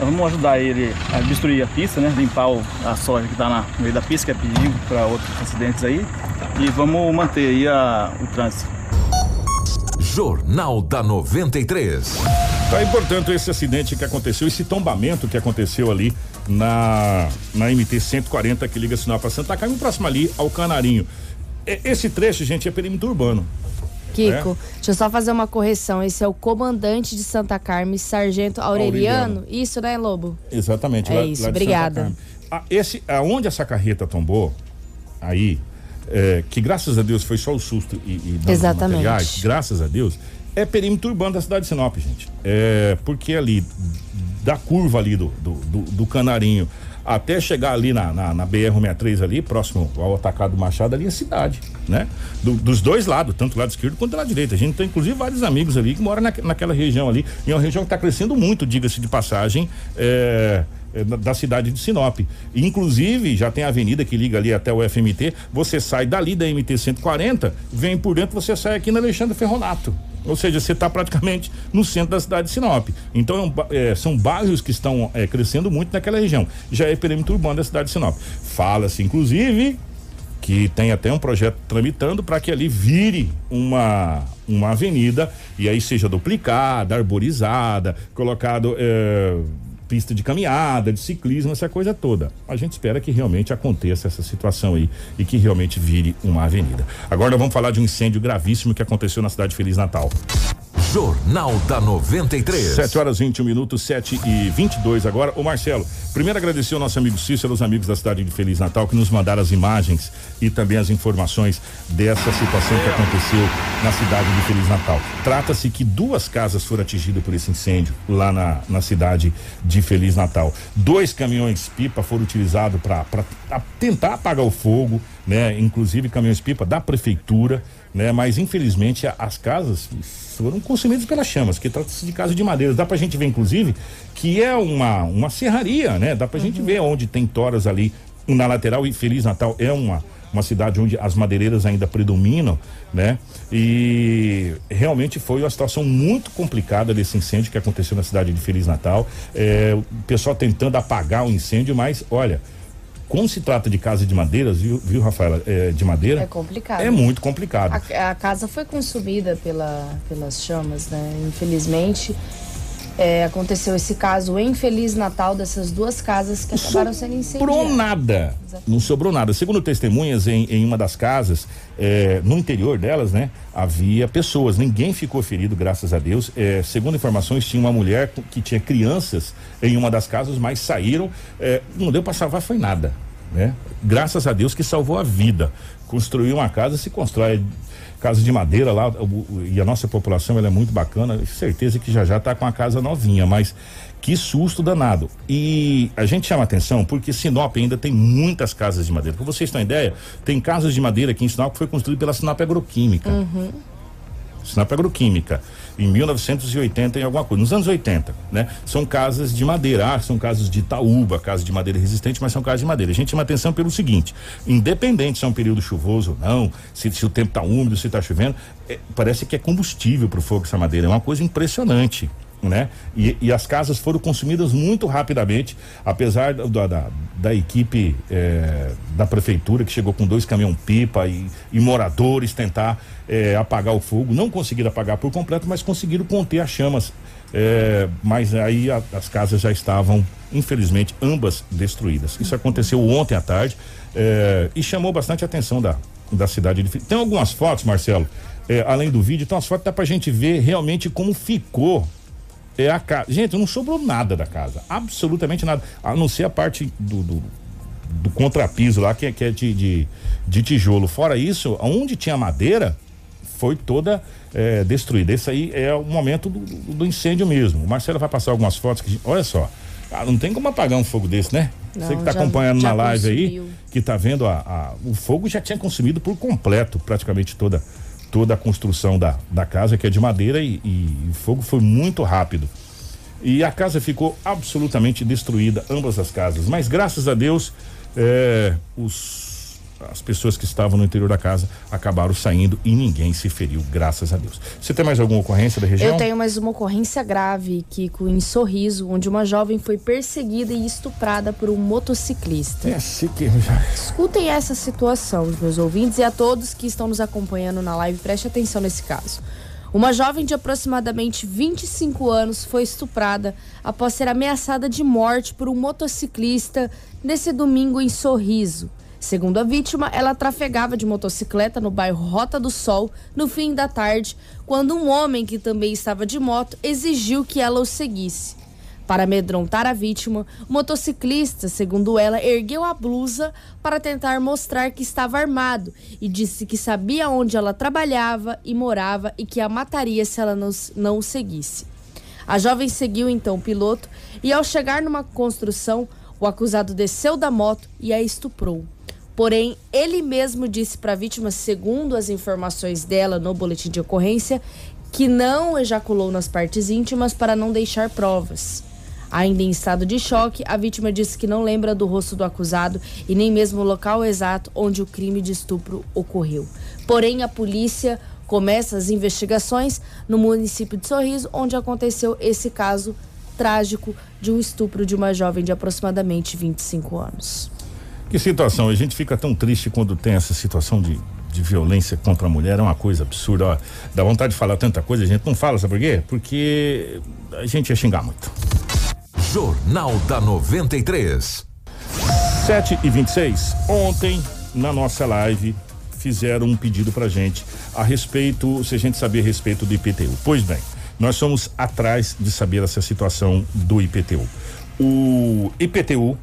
Nós vamos ajudar ele a destruir a pista, né? Limpar a soja que está no meio da pista, que é perigo para outros acidentes aí. E vamos manter aí a, o trânsito. Jornal da 93. Tá importante esse acidente que aconteceu, esse tombamento que aconteceu ali na, na MT 140 que liga Sinop para Santa Carmen, próximo ali ao Canarinho. Esse trecho, gente, é perímetro urbano. Kiko, né? deixa eu só fazer uma correção. Esse é o comandante de Santa Carmen, Sargento Aureliano. Aureliano. Isso, né, Lobo? Exatamente. É lá, isso, lá obrigada. Ah, esse, aonde essa carreta tombou, aí, é, que graças a Deus foi só o susto e, e Exatamente. materiais, graças a Deus, é perímetro urbano da cidade de Sinop, gente. É, porque ali, da curva ali do, do, do, do Canarinho até chegar ali na, na, na BR-63 ali, próximo ao atacado Machado, ali é cidade, né? Do, dos dois lados, tanto do lado esquerdo quanto do lado direito. A gente tem inclusive vários amigos ali que moram na, naquela região ali, e é uma região que está crescendo muito, diga-se de passagem, é, é, da cidade de Sinop. Inclusive, já tem a avenida que liga ali até o FMT. Você sai dali da MT 140, vem por dentro, você sai aqui na Alexandre Ferronato. Ou seja, você está praticamente no centro da cidade de Sinop. Então, é, são bairros que estão é, crescendo muito naquela região. Já é perímetro urbano da cidade de Sinop. Fala-se, inclusive, que tem até um projeto tramitando para que ali vire uma uma avenida e aí seja duplicada, arborizada, colocado é, pista de caminhada, de ciclismo, essa coisa toda. A gente espera que realmente aconteça essa situação aí e que realmente vire uma avenida. Agora vamos falar de um incêndio gravíssimo que aconteceu na cidade Feliz Natal. Jornal da 93. 7 horas 21 minutos, 7 e 22 agora. Ô Marcelo, primeiro agradecer ao nosso amigo Cícero, os amigos da cidade de Feliz Natal, que nos mandaram as imagens e também as informações dessa situação que aconteceu na cidade de Feliz Natal. Trata-se que duas casas foram atingidas por esse incêndio lá na, na cidade de Feliz Natal. Dois caminhões pipa foram utilizados para tentar apagar o fogo, né? Inclusive caminhões pipa da prefeitura, né? Mas infelizmente as casas foram consumidos pelas chamas, que trata-se de casa de madeira. Dá pra gente ver, inclusive, que é uma, uma serraria, né? Dá pra uhum. gente ver onde tem toras ali na lateral e Feliz Natal é uma uma cidade onde as madeireiras ainda predominam, né? E realmente foi uma situação muito complicada desse incêndio que aconteceu na cidade de Feliz Natal. É, o pessoal tentando apagar o incêndio, mas olha, como se trata de casa de madeira, viu, viu Rafaela, é, de madeira? É complicado. É muito complicado. A, a casa foi consumida pela, pelas chamas, né? Infelizmente. É, aconteceu esse caso em Feliz Natal dessas duas casas que acabaram sendo incendiadas. sobrou nada. Não sobrou nada. Segundo testemunhas, em, em uma das casas, é, no interior delas, né, havia pessoas. Ninguém ficou ferido, graças a Deus. É, segundo informações, tinha uma mulher que tinha crianças em uma das casas, mas saíram. É, não deu para salvar, foi nada. Né? Graças a Deus que salvou a vida. Construiu uma casa, se constrói casa de madeira lá, e a nossa população ela é muito bacana, certeza que já já está com a casa novinha, mas que susto danado. E a gente chama atenção porque Sinop ainda tem muitas casas de madeira. Para vocês terem ideia, tem casas de madeira aqui em Sinop que foi construída pela Sinop Agroquímica. Uhum. Sinop Agroquímica, em 1980 em alguma coisa, nos anos 80, né? São casas de madeira, ah, são casas de taúba, casas de madeira resistente, mas são casas de madeira. A gente chama atenção pelo seguinte, independente se é um período chuvoso ou não, se, se o tempo está úmido, se está chovendo, é, parece que é combustível para o fogo essa madeira, é uma coisa impressionante né? E, e, as casas foram consumidas muito rapidamente, apesar da, da, da equipe é, da prefeitura que chegou com dois caminhão pipa e, e moradores tentar é, apagar o fogo, não conseguiram apagar por completo, mas conseguiram conter as chamas. É, mas aí a, as casas já estavam, infelizmente, ambas destruídas. Isso aconteceu ontem à tarde e chamou bastante a atenção da, da cidade de. Tem algumas fotos, Marcelo, além do vídeo, então as fotos dá pra gente ver realmente como ficou é a casa. Gente, não sobrou nada da casa. Absolutamente nada. A não ser a parte do, do, do contrapiso lá, que é, que é de, de, de, tijolo. Fora isso, onde tinha madeira, foi toda é, destruída. Esse aí é o momento do, do, incêndio mesmo. O Marcelo vai passar algumas fotos que. Olha só. Ah, não tem como apagar um fogo desse, né? Não, Você que está acompanhando na live consumiu. aí, que está vendo a, a, o fogo já tinha consumido por completo praticamente toda toda a construção da, da casa, que é de madeira, e, e o fogo foi muito rápido. E a casa ficou absolutamente destruída, ambas as casas. Mas graças a Deus, é, os as pessoas que estavam no interior da casa acabaram saindo e ninguém se feriu, graças a Deus. Você tem mais alguma ocorrência da região? Eu tenho mais uma ocorrência grave, Kiko, em Sorriso, onde uma jovem foi perseguida e estuprada por um motociclista. É que Escutem essa situação, meus ouvintes, e a todos que estão nos acompanhando na live, preste atenção nesse caso. Uma jovem de aproximadamente 25 anos foi estuprada após ser ameaçada de morte por um motociclista nesse domingo em Sorriso. Segundo a vítima, ela trafegava de motocicleta no bairro Rota do Sol no fim da tarde, quando um homem que também estava de moto exigiu que ela o seguisse. Para amedrontar a vítima, o motociclista, segundo ela, ergueu a blusa para tentar mostrar que estava armado e disse que sabia onde ela trabalhava e morava e que a mataria se ela não, o seguisse. A jovem seguiu então o piloto e, ao chegar numa construção, o acusado desceu da moto e a estuprou. Porém, ele mesmo disse para a vítima, segundo as informações dela no boletim de ocorrência, que não ejaculou nas partes íntimas para não deixar provas. Ainda em estado de choque, a vítima disse que não lembra do rosto do acusado e nem mesmo o local exato onde o crime de estupro ocorreu. Porém, a polícia começa as investigações no município de Sorriso, onde aconteceu esse caso trágico de um estupro de uma jovem de aproximadamente 25 anos. Que situação, a gente fica tão triste quando tem essa situação de, de violência contra a mulher, é uma coisa absurda. Ó, dá vontade de falar tanta coisa, a gente não fala, sabe por quê? Porque a gente ia xingar muito. Jornal da 93. 7 e 26 Ontem, na nossa live, fizeram um pedido pra gente a respeito, se a gente sabia a respeito do IPTU. Pois bem, nós somos atrás de saber essa situação do IPTU. O IPTU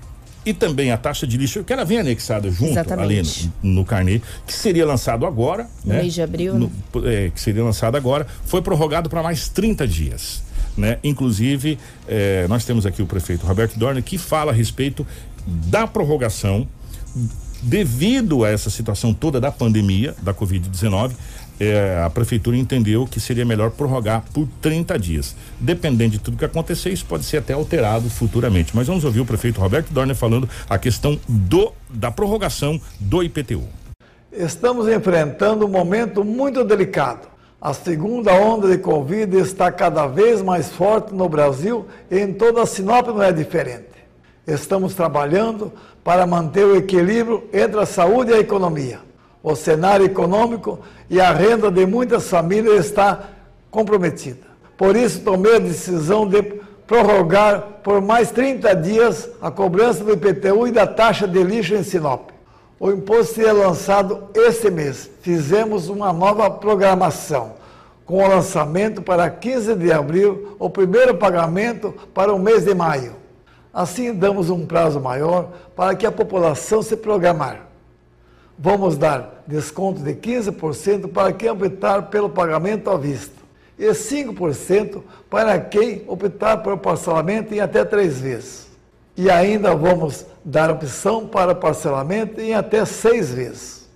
e também a taxa de lixo, que ela vem anexada junto Exatamente. ali no, no carnê, que seria lançado agora. No né? mês de abril. No, né? é, que seria lançado agora, foi prorrogado para mais 30 dias. Né? Inclusive, é, nós temos aqui o prefeito Roberto Dorner que fala a respeito da prorrogação devido a essa situação toda da pandemia da Covid-19 é, a prefeitura entendeu que seria melhor prorrogar por 30 dias. Dependendo de tudo que acontecer, isso pode ser até alterado futuramente. Mas vamos ouvir o prefeito Roberto Dorner falando a questão do da prorrogação do IPTU. Estamos enfrentando um momento muito delicado. A segunda onda de Covid está cada vez mais forte no Brasil e em toda a Sinop não é diferente. Estamos trabalhando para manter o equilíbrio entre a saúde e a economia. O cenário econômico e a renda de muitas famílias está comprometida. Por isso, tomei a decisão de prorrogar por mais 30 dias a cobrança do IPTU e da taxa de lixo em Sinop. O imposto seria lançado este mês. Fizemos uma nova programação, com o lançamento para 15 de abril, o primeiro pagamento para o mês de maio. Assim, damos um prazo maior para que a população se programar. Vamos dar desconto de 15% para quem optar pelo pagamento à vista e 5% para quem optar por parcelamento em até três vezes. E ainda vamos dar opção para parcelamento em até seis vezes.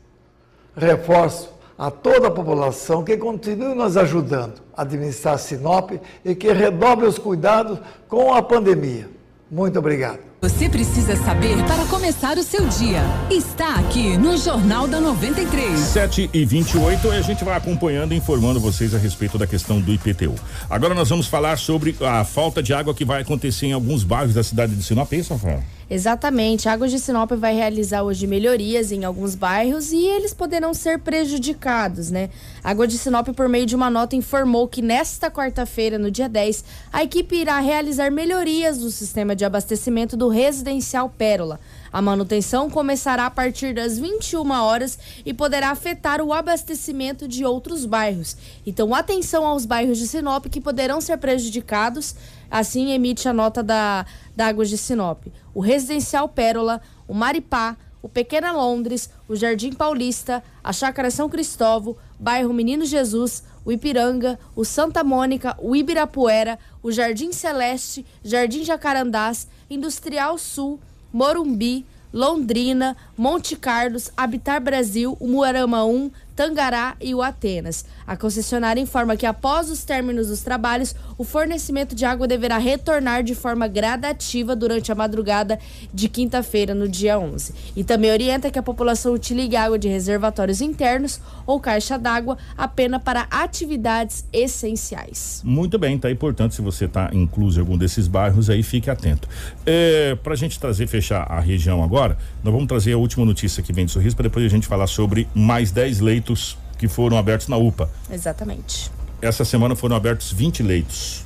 Reforço a toda a população que continue nos ajudando a administrar Sinop e que redobre os cuidados com a pandemia. Muito obrigado. Você precisa saber para começar o seu dia. Está aqui no Jornal da 93. 7 e 28 e a gente vai acompanhando e informando vocês a respeito da questão do IPTU. Agora nós vamos falar sobre a falta de água que vai acontecer em alguns bairros da cidade de Sinop, é isso, Rafael? Exatamente. A Águas de Sinop vai realizar hoje melhorias em alguns bairros e eles poderão ser prejudicados, né? A Água de Sinop, por meio de uma nota, informou que nesta quarta-feira, no dia 10, a equipe irá realizar melhorias no sistema de abastecimento do residencial Pérola. A manutenção começará a partir das 21 horas e poderá afetar o abastecimento de outros bairros. Então, atenção aos bairros de Sinop que poderão ser prejudicados. Assim emite a nota da, da Águas de Sinop. O Residencial Pérola, o Maripá, o Pequena Londres, o Jardim Paulista, a Chácara São Cristóvão, bairro Menino Jesus, o Ipiranga, o Santa Mônica, o Ibirapuera, o Jardim Celeste, Jardim Jacarandás, Industrial Sul, Morumbi, Londrina, Monte Carlos, Habitar Brasil, o Muarama 1, Tangará e o Atenas. A concessionária informa que após os términos dos trabalhos, o fornecimento de água deverá retornar de forma gradativa durante a madrugada de quinta-feira, no dia 11. E também orienta que a população utilize água de reservatórios internos ou caixa d'água apenas para atividades essenciais. Muito bem, tá aí, portanto, se você está incluso em algum desses bairros aí, fique atento. É, para a gente trazer, fechar a região agora, nós vamos trazer a última notícia que vem de Sorriso, para depois a gente falar sobre mais 10 leitos leitos que foram abertos na UPA. Exatamente. Essa semana foram abertos 20 leitos.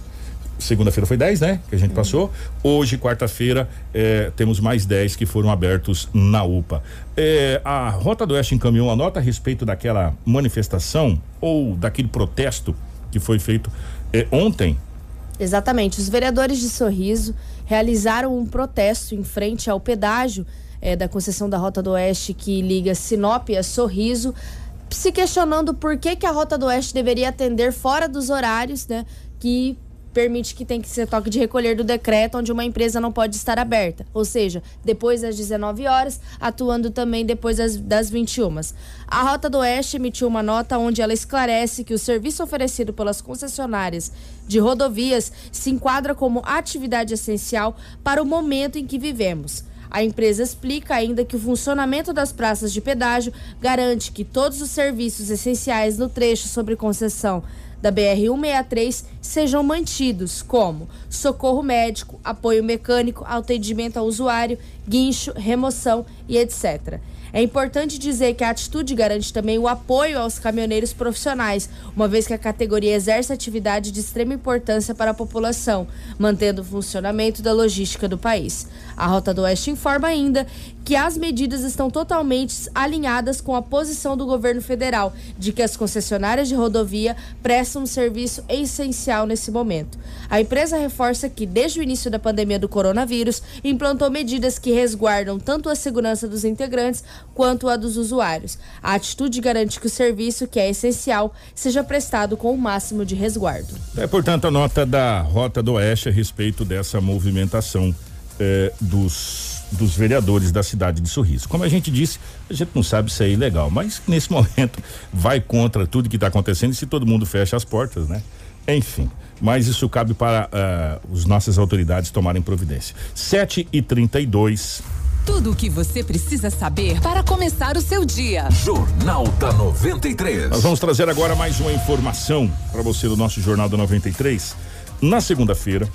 Segunda-feira foi 10, né? Que a gente uhum. passou. Hoje, quarta-feira, eh, temos mais 10 que foram abertos na UPA. Eh, a Rota do Oeste encaminhou uma nota a respeito daquela manifestação ou daquele protesto que foi feito eh, ontem. Exatamente. Os vereadores de Sorriso realizaram um protesto em frente ao pedágio da concessão da Rota do Oeste que liga Sinop a Sorriso se questionando por que, que a Rota do Oeste deveria atender fora dos horários, né? Que permite que tem que ser toque de recolher do decreto onde uma empresa não pode estar aberta, ou seja, depois das 19 horas, atuando também depois das, das 21. A Rota do Oeste emitiu uma nota onde ela esclarece que o serviço oferecido pelas concessionárias de rodovias se enquadra como atividade essencial para o momento em que vivemos. A empresa explica ainda que o funcionamento das praças de pedágio garante que todos os serviços essenciais no trecho sobre concessão da BR-163 sejam mantidos, como socorro médico, apoio mecânico, atendimento ao usuário, guincho, remoção e etc. É importante dizer que a atitude garante também o apoio aos caminhoneiros profissionais, uma vez que a categoria exerce atividade de extrema importância para a população, mantendo o funcionamento da logística do país. A Rota do Oeste informa ainda que as medidas estão totalmente alinhadas com a posição do governo federal de que as concessionárias de rodovia prestam um serviço essencial nesse momento. A empresa reforça que, desde o início da pandemia do coronavírus, implantou medidas que resguardam tanto a segurança dos integrantes quanto a dos usuários. A atitude garante que o serviço, que é essencial, seja prestado com o máximo de resguardo. É, portanto, a nota da Rota do Oeste a respeito dessa movimentação eh, dos dos vereadores da cidade de Sorriso. Como a gente disse, a gente não sabe se é ilegal, mas nesse momento vai contra tudo que está acontecendo se todo mundo fecha as portas, né? Enfim, mas isso cabe para uh, as nossas autoridades tomarem providência. 7 e 32 tudo o que você precisa saber para começar o seu dia. Jornal da 93. Nós vamos trazer agora mais uma informação para você do nosso Jornal da 93. Na segunda-feira,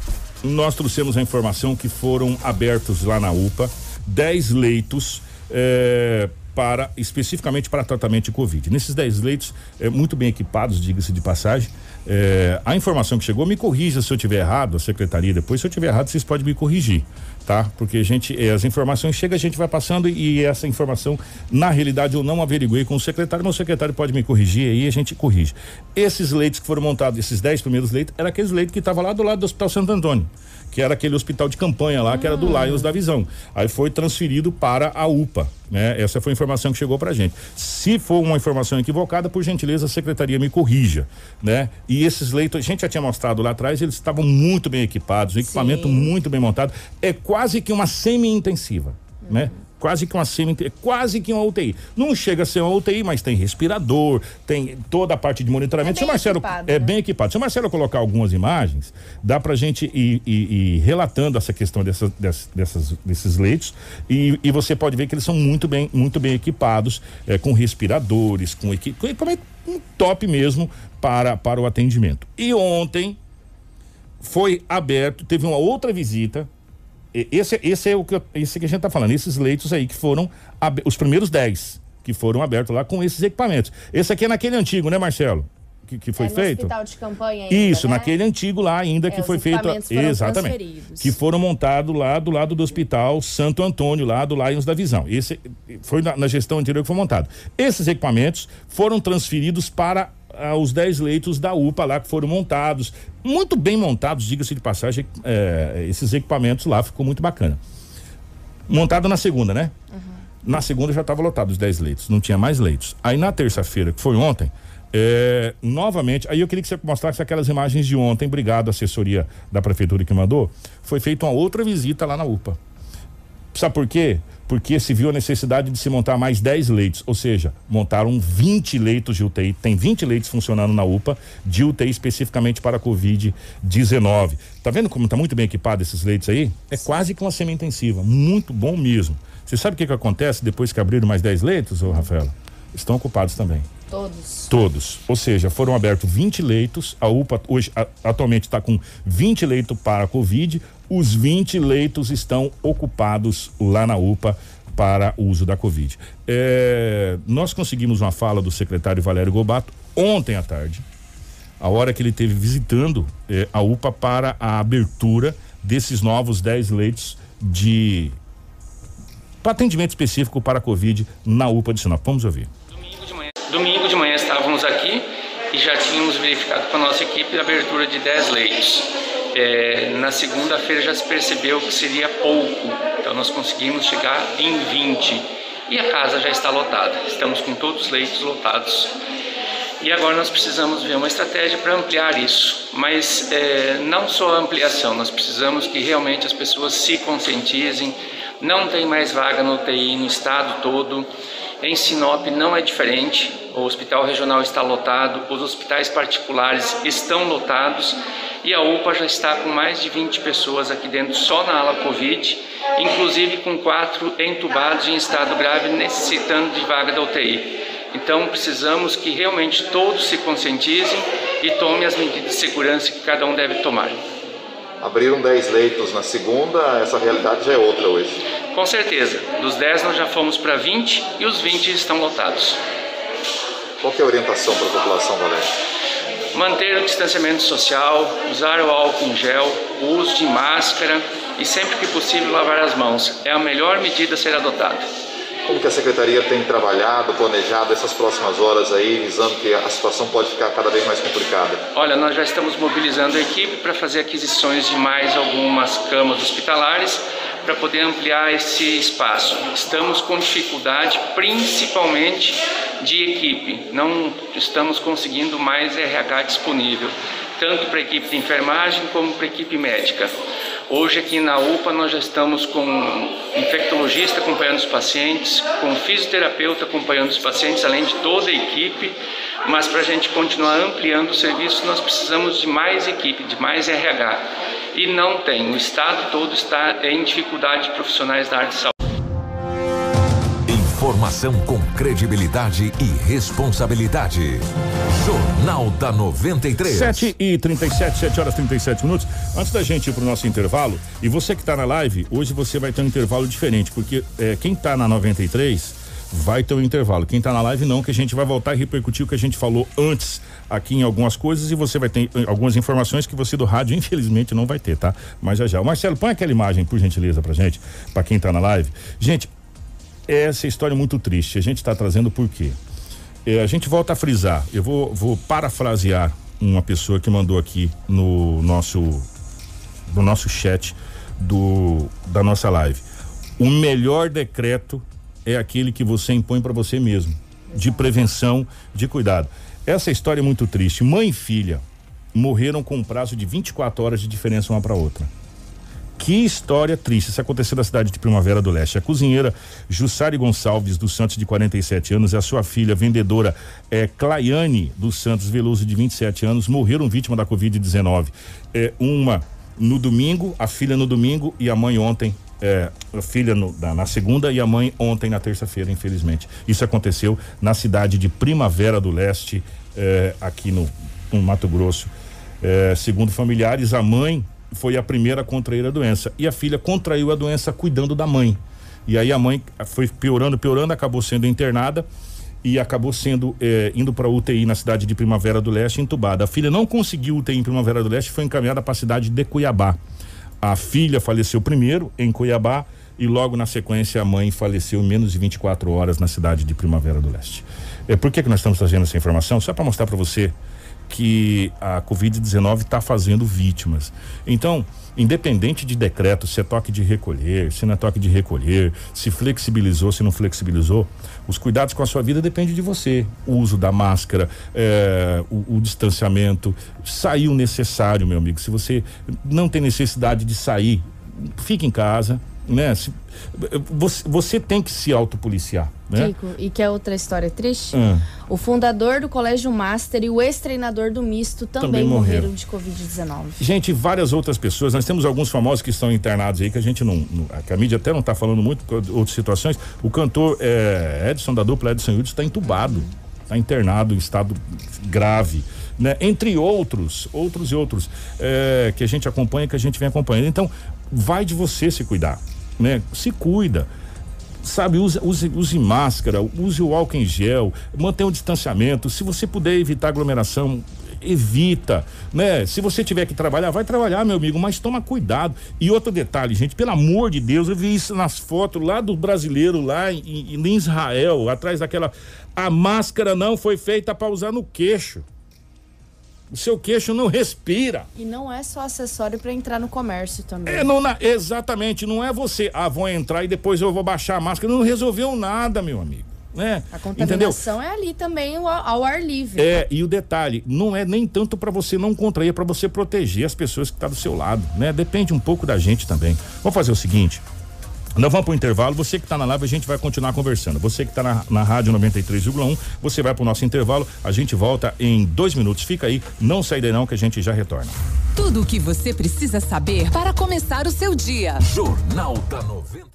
nós trouxemos a informação que foram abertos lá na UPA 10 leitos eh, para especificamente para tratamento de Covid. Nesses 10 leitos, eh, muito bem equipados, diga-se de passagem. Eh, a informação que chegou, me corrija se eu tiver errado, a secretaria depois, se eu tiver errado, vocês podem me corrigir, tá? Porque a gente, eh, as informações chegam, a gente vai passando e essa informação, na realidade, eu não averiguei com o secretário, mas o secretário pode me corrigir aí a gente corrige. Esses leitos que foram montados, esses 10 primeiros leitos, era aqueles leitos que estavam lá do lado do Hospital Santo Antônio que era aquele hospital de campanha lá, que era do Lions da Visão. Aí foi transferido para a UPA, né? Essa foi a informação que chegou pra gente. Se for uma informação equivocada, por gentileza, a secretaria me corrija, né? E esses leitos, a gente já tinha mostrado lá atrás, eles estavam muito bem equipados, o equipamento muito bem montado. É quase que uma semi-intensiva, né? Quase que uma semi, quase que uma UTI. Não chega a ser uma UTI, mas tem respirador, tem toda a parte de monitoramento. É bem Marcelo equipado, é né? bem equipado. Se o Marcelo colocar algumas imagens, dá pra gente ir, ir- ir relatando essa questão dessas, dessas, desses leitos e, e você pode ver que eles são muito bem, muito bem equipados, é, com respiradores, com equipamento um top mesmo para, para o atendimento. E ontem foi aberto, teve uma outra visita. Esse, esse é o que, esse que a gente está falando, esses leitos aí que foram os primeiros 10 que foram abertos lá com esses equipamentos. Esse aqui é naquele antigo, né, Marcelo? Que, que foi é no feito? hospital de campanha ainda, Isso, né? naquele antigo lá ainda É, que foi feito. Exatamente. Que foram montados lá do lado do hospital Santo Antônio, lá do Lions da Visão. Esse foi na, na gestão anterior que foi montado. Esses equipamentos foram transferidos para ah, os 10 leitos da UPA lá que foram montados. Muito bem montados, diga-se de passagem, eh, esses equipamentos lá ficou muito bacana. Montado na segunda, né? Na segunda já estava lotado os 10 leitos, não tinha mais leitos. Aí na terça-feira, que foi ontem, é, novamente, aí eu queria que você mostrasse aquelas imagens de ontem, obrigado assessoria da prefeitura que mandou. Foi feita uma outra visita lá na UPA. Sabe por quê? Porque se viu a necessidade de se montar mais 10 leitos, ou seja, montaram 20 leitos de UTI. Tem 20 leitos funcionando na UPA de UTI especificamente para a Covid-19. Tá vendo como tá muito bem equipado esses leitos aí? É quase que uma semi-intensiva. Muito bom mesmo. Você sabe o que, que acontece depois que abriram mais 10 leitos, ô Rafaela? Estão ocupados também. Todos. Todos. Ou seja, foram abertos 20 leitos. A UPA hoje a- atualmente está com 20 leitos para a Covid. Os 20 leitos estão ocupados lá na UPA para o uso da Covid. É, nós conseguimos uma fala do secretário Valério Gobato ontem à tarde, a hora que ele esteve visitando eh, a UPA para a abertura desses novos 10 leitos de atendimento específico para a Covid na UPA de Sinop. Vamos ouvir. Domingo de manhã estávamos aqui e já tínhamos verificado com a nossa equipe a abertura de 10 leitos. É, na segunda-feira já se percebeu que seria pouco, então nós conseguimos chegar em 20 e a casa já está lotada. Estamos com todos os leitos lotados. E agora nós precisamos ver uma estratégia para ampliar isso, mas é, não só a ampliação, nós precisamos que realmente as pessoas se conscientizem. Não tem mais vaga no UTI no estado todo. Em Sinop não é diferente. O hospital regional está lotado, os hospitais particulares estão lotados e a UPA já está com mais de 20 pessoas aqui dentro só na ala Covid, inclusive com quatro entubados em estado grave necessitando de vaga da UTI. Então precisamos que realmente todos se conscientizem e tomem as medidas de segurança que cada um deve tomar. Abriram 10 leitos na segunda, essa realidade já é outra hoje. Com certeza, dos 10 nós já fomos para 20 e os 20 estão lotados. Qual é a orientação para a população, Valério? Manter o distanciamento social, usar o álcool em gel, o uso de máscara e sempre que possível lavar as mãos. É a melhor medida a ser adotada. Como que a secretaria tem trabalhado, planejado essas próximas horas aí, visando que a situação pode ficar cada vez mais complicada? Olha, nós já estamos mobilizando a equipe para fazer aquisições de mais algumas camas hospitalares para poder ampliar esse espaço. Estamos com dificuldade, principalmente de equipe. Não estamos conseguindo mais RH disponível, tanto para a equipe de enfermagem como para a equipe médica. Hoje aqui na UPA nós já estamos com infectologista acompanhando os pacientes, com fisioterapeuta acompanhando os pacientes, além de toda a equipe. Mas para a gente continuar ampliando o serviço, nós precisamos de mais equipe, de mais RH. E não tem. O estado todo está em dificuldade de profissionais da área de saúde. Informação com credibilidade e responsabilidade. Jornal da 93. 7 e 37, 7 horas e 37 minutos. Antes da gente ir pro nosso intervalo, e você que está na live, hoje você vai ter um intervalo diferente, porque é, quem está na 93 vai ter um intervalo. Quem está na live não, que a gente vai voltar e repercutir o que a gente falou antes aqui em algumas coisas e você vai ter eh, algumas informações que você do rádio infelizmente não vai ter, tá? Mas já já. O Marcelo, põe aquela imagem por gentileza pra gente, para quem está na live. Gente, essa história é muito triste. A gente está trazendo por quê? É, a gente volta a frisar. Eu vou, vou parafrasear uma pessoa que mandou aqui no nosso no nosso chat do da nossa live. O melhor decreto é aquele que você impõe para você mesmo, de prevenção, de cuidado. Essa história é muito triste. Mãe e filha morreram com um prazo de 24 horas de diferença uma para outra. Que história triste. Isso aconteceu na cidade de Primavera do Leste. A cozinheira Jussari Gonçalves dos Santos, de 47 anos, e a sua filha, vendedora é, Claiane dos Santos Veloso, de 27 anos, morreram vítima da Covid-19. É, uma no domingo, a filha no domingo e a mãe ontem. É, a filha no, na, na segunda e a mãe ontem na terça-feira, infelizmente. Isso aconteceu na cidade de Primavera do Leste, é, aqui no, no Mato Grosso. É, segundo familiares, a mãe foi a primeira a contrair a doença. E a filha contraiu a doença cuidando da mãe. E aí a mãe foi piorando, piorando, acabou sendo internada e acabou sendo eh, indo para UTI na cidade de Primavera do Leste, entubada. A filha não conseguiu UTI em Primavera do Leste, foi encaminhada para a cidade de Cuiabá. A filha faleceu primeiro em Cuiabá e logo na sequência a mãe faleceu em menos de 24 horas na cidade de Primavera do Leste. É, por que, que nós estamos trazendo essa informação? Só para mostrar para você que a Covid-19 está fazendo vítimas. Então, independente de decreto, se é toque de recolher, se não é toque de recolher, se flexibilizou, se não flexibilizou, os cuidados com a sua vida dependem de você. O uso da máscara, é, o, o, distanciamento, sair o necessário, meu amigo. Se você não tem necessidade de sair, fique em casa, né? Você, você tem que se autopoliciar. Né? Kiko, e que é outra história triste? Hum. O fundador do Colégio Master e o ex-treinador do Misto também, também morreram. morreram de Covid-19. Gente, várias outras pessoas. Nós temos alguns famosos que estão internados aí que a gente não. não que a mídia até não está falando muito outras situações. O cantor é, Edson da dupla Edson Hudson está entubado. Está internado em estado grave. Né? Entre outros, outros e outros é, que a gente acompanha, que a gente vem acompanhando. Então, vai de você se cuidar, né? Se cuida sabe, use, use, use máscara, use o álcool em gel, mantenha o distanciamento. Se você puder evitar aglomeração, evita, né? Se você tiver que trabalhar, vai trabalhar, meu amigo, mas toma cuidado. E outro detalhe, gente, pelo amor de Deus, eu vi isso nas fotos lá do brasileiro lá em, em Israel, atrás daquela a máscara não foi feita para usar no queixo. O seu queixo não respira. E não é só acessório para entrar no comércio também. É, não, exatamente, não é você, ah, vou entrar e depois eu vou baixar a máscara. Não resolveu nada, meu amigo. Né? A contaminação Entendeu? é ali também ao, ao, ar livre. É, e o detalhe, não é nem tanto para você não contrair, é para você proteger as pessoas que estão tá do seu lado, né? Depende um pouco da gente também. Vamos fazer o seguinte, nós vamos para o intervalo. Você que está na live, a gente vai continuar conversando. Você que está na, na rádio 93,1, você vai para o nosso intervalo. A gente volta em dois minutos. Fica aí, não sai daí não, que a gente já retorna. Tudo o que você precisa saber para começar o seu dia. Jornal da 93.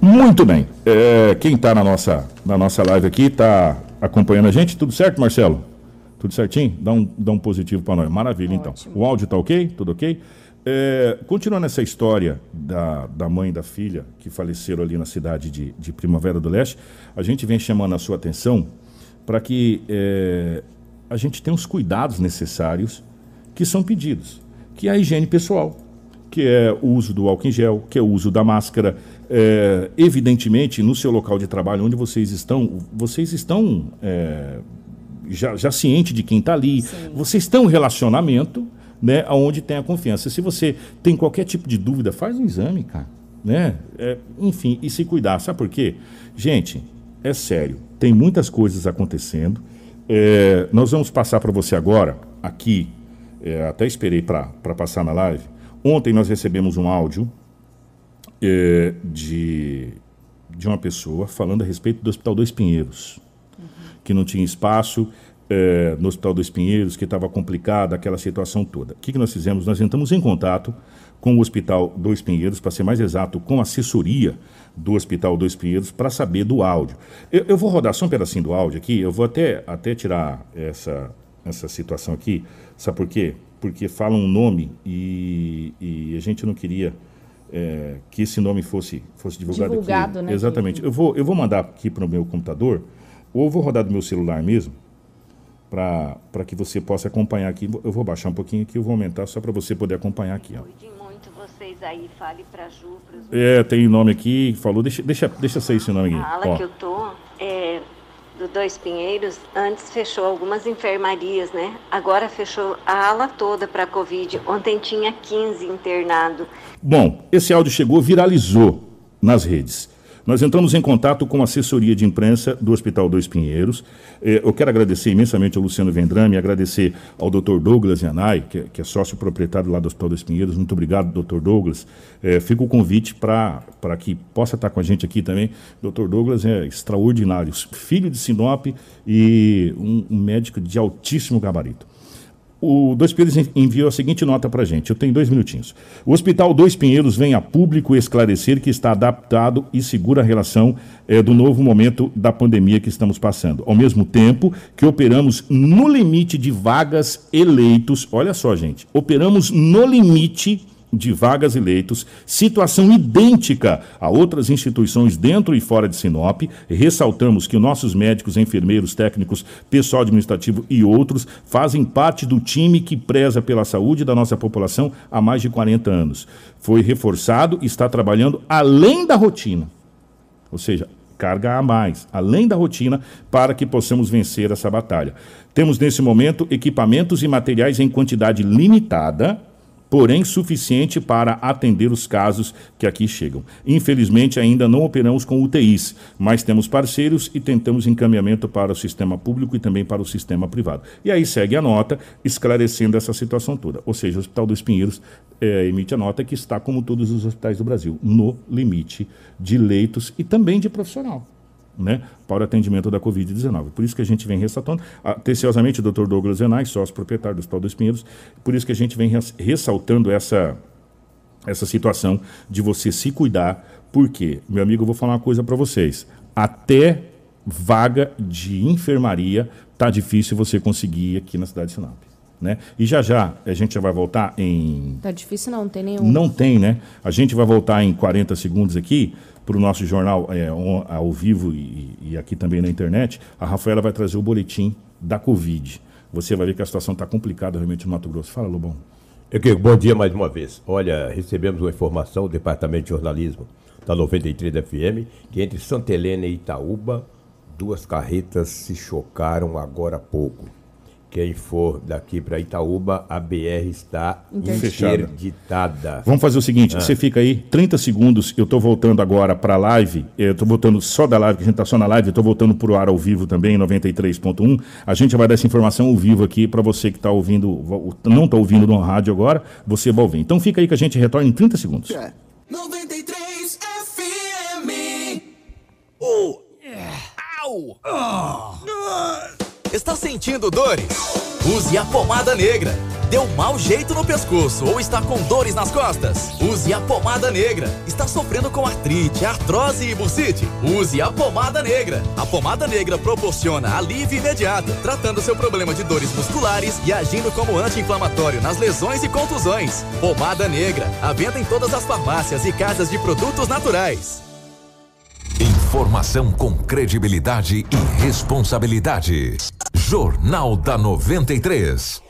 Muito bem. É, quem está na nossa, na nossa live aqui está acompanhando a gente. Tudo certo, Marcelo? Tudo certinho? Dá um, dá um positivo para nós. Maravilha, então. Ótimo. então. O áudio está ok? Tudo ok? É, continuando essa história da, da mãe e da filha que faleceram ali na cidade de, de Primavera do Leste, a gente vem chamando a sua atenção para que é, a gente tenha os cuidados necessários que são pedidos, que é a higiene pessoal, que é o uso do álcool em gel, que é o uso da máscara. É, evidentemente, no seu local de trabalho, onde vocês estão, vocês estão é, já, já ciente de quem está ali, Sim. vocês estão em relacionamento né, aonde tem a confiança. Se você tem qualquer tipo de dúvida, faz um exame, cara, né? É, enfim, e se cuidar. Sabe por quê? Gente, é sério, tem muitas coisas acontecendo. É, nós vamos passar para você agora, aqui, é, até esperei para passar na live. Ontem nós recebemos um áudio é, de, de uma pessoa falando a respeito do Hospital Dois Pinheiros, uhum. que não tinha espaço é, no Hospital dos Pinheiros, que estava complicada, aquela situação toda. O que, que nós fizemos? Nós entramos em contato com o Hospital dos Pinheiros, para ser mais exato, com a assessoria do Hospital dos Pinheiros, para saber do áudio. Eu, eu, vou rodar só um pedacinho do áudio aqui, eu vou até, até tirar essa, essa situação aqui. Sabe por quê? Porque fala um nome e, e a gente não queria é, que esse nome fosse, fosse divulgado, divulgado aqui. Né, Exatamente. Eu vou, eu vou mandar aqui para o meu computador, ou vou rodar do meu celular mesmo, para que você possa acompanhar aqui. Eu vou baixar um pouquinho aqui, eu vou aumentar só para você poder acompanhar aqui. Ó. muito vocês aí, fale para Ju. Pros... É, tem nome aqui, falou, deixa, deixa, deixa sair esse nome aqui. A ala que eu tô é do Dois Pinheiros, antes fechou algumas enfermarias, né? Agora fechou a ala toda para Covid. Ontem tinha 15 internado. Bom, esse áudio chegou, viralizou nas redes. Nós entramos em contato com a assessoria de imprensa do Hospital Dois Pinheiros. Eh, eu quero agradecer imensamente ao Luciano Vendrame, agradecer ao Dr. Douglas Yanai, que, que, é sócio proprietário lá do Hospital Dois Pinheiros. Muito obrigado, Dr. Douglas. Eh, fica o convite para que possa estar com a gente aqui também. Dr. Douglas é extraordinário, filho de Sinop e um médico de altíssimo gabarito. O Dois Pinheiros enviou a seguinte nota para a gente. Eu tenho dois minutinhos. O Hospital Dois Pinheiros vem a público esclarecer que está adaptado e segura a relação eh, do novo momento da pandemia que estamos passando. Ao mesmo tempo que operamos no limite de vagas eleitos. Olha só, gente. Operamos no limite de vagas e leitos, situação idêntica a outras instituições dentro e fora de Sinop. Ressaltamos que nossos médicos, enfermeiros, técnicos, pessoal administrativo e outros fazem parte do time que preza pela saúde da nossa população há mais de 40 anos. Foi reforçado e está trabalhando além da rotina. Ou seja, carga a mais, além da rotina, para que possamos vencer essa batalha. Temos nesse momento equipamentos e materiais em quantidade limitada porém suficiente para atender os casos que aqui chegam. Infelizmente, ainda não operamos com UTIs, mas temos parceiros e tentamos encaminhamento para o sistema público e também para o sistema privado. E aí segue a nota esclarecendo essa situação toda. Ou seja, o Hospital dos Pinheiros é, emite a nota que está, como todos os hospitais do Brasil, no limite de leitos e também de profissional né, para o atendimento da Covid-19. Por isso que a gente vem ressaltando, atenciosamente, o Dr. Douglas Zenay, sócio proprietário do Hospital dos Pinheiros, por isso que a gente vem ressaltando essa, essa situação de você se cuidar, porque, meu amigo, eu vou falar uma coisa para vocês, até vaga de enfermaria tá difícil você conseguir aqui na cidade de Sinop. Né? E já já a gente já vai voltar em. Tá difícil não, não tem nenhum. Não tem, né? A gente vai voltar em 40 segundos aqui para o nosso jornal é, ao vivo e, e, aqui também na internet, a Rafaela vai trazer o boletim da Covid. Você vai ver que a situação está complicada realmente no Mato Grosso. Fala, Lobão. Eu, bom dia mais uma vez. Olha, recebemos uma informação do Departamento de Jornalismo da 93 FM que entre Santa Helena e Itaúba, duas carretas se chocaram agora há pouco. Quem for daqui para Itaúba, a BR está interditada. Vamos fazer o seguinte: ah. você fica aí 30 segundos. Eu estou voltando agora para a live. Eu estou voltando só da live, que a gente está só na live. Eu estou voltando para o ar ao vivo também, 93.1. A gente vai dar essa informação ao vivo aqui para você que está ouvindo, não está ouvindo no rádio agora, você vai ouvir. Então fica aí que a gente retorna em 30 segundos. É. 93 FM. Oh. Au. Oh. Está sentindo dores? Use a pomada negra. Deu mau jeito no pescoço ou está com dores nas costas? Use a pomada negra. Está sofrendo com artrite, artrose e bursite? Use a pomada negra. A pomada negra proporciona alívio imediato, tratando seu problema de dores musculares e agindo como anti-inflamatório nas lesões e contusões. Pomada negra. A venda em todas as farmácias e casas de produtos naturais. Informação com credibilidade e responsabilidade. Jornal da 93.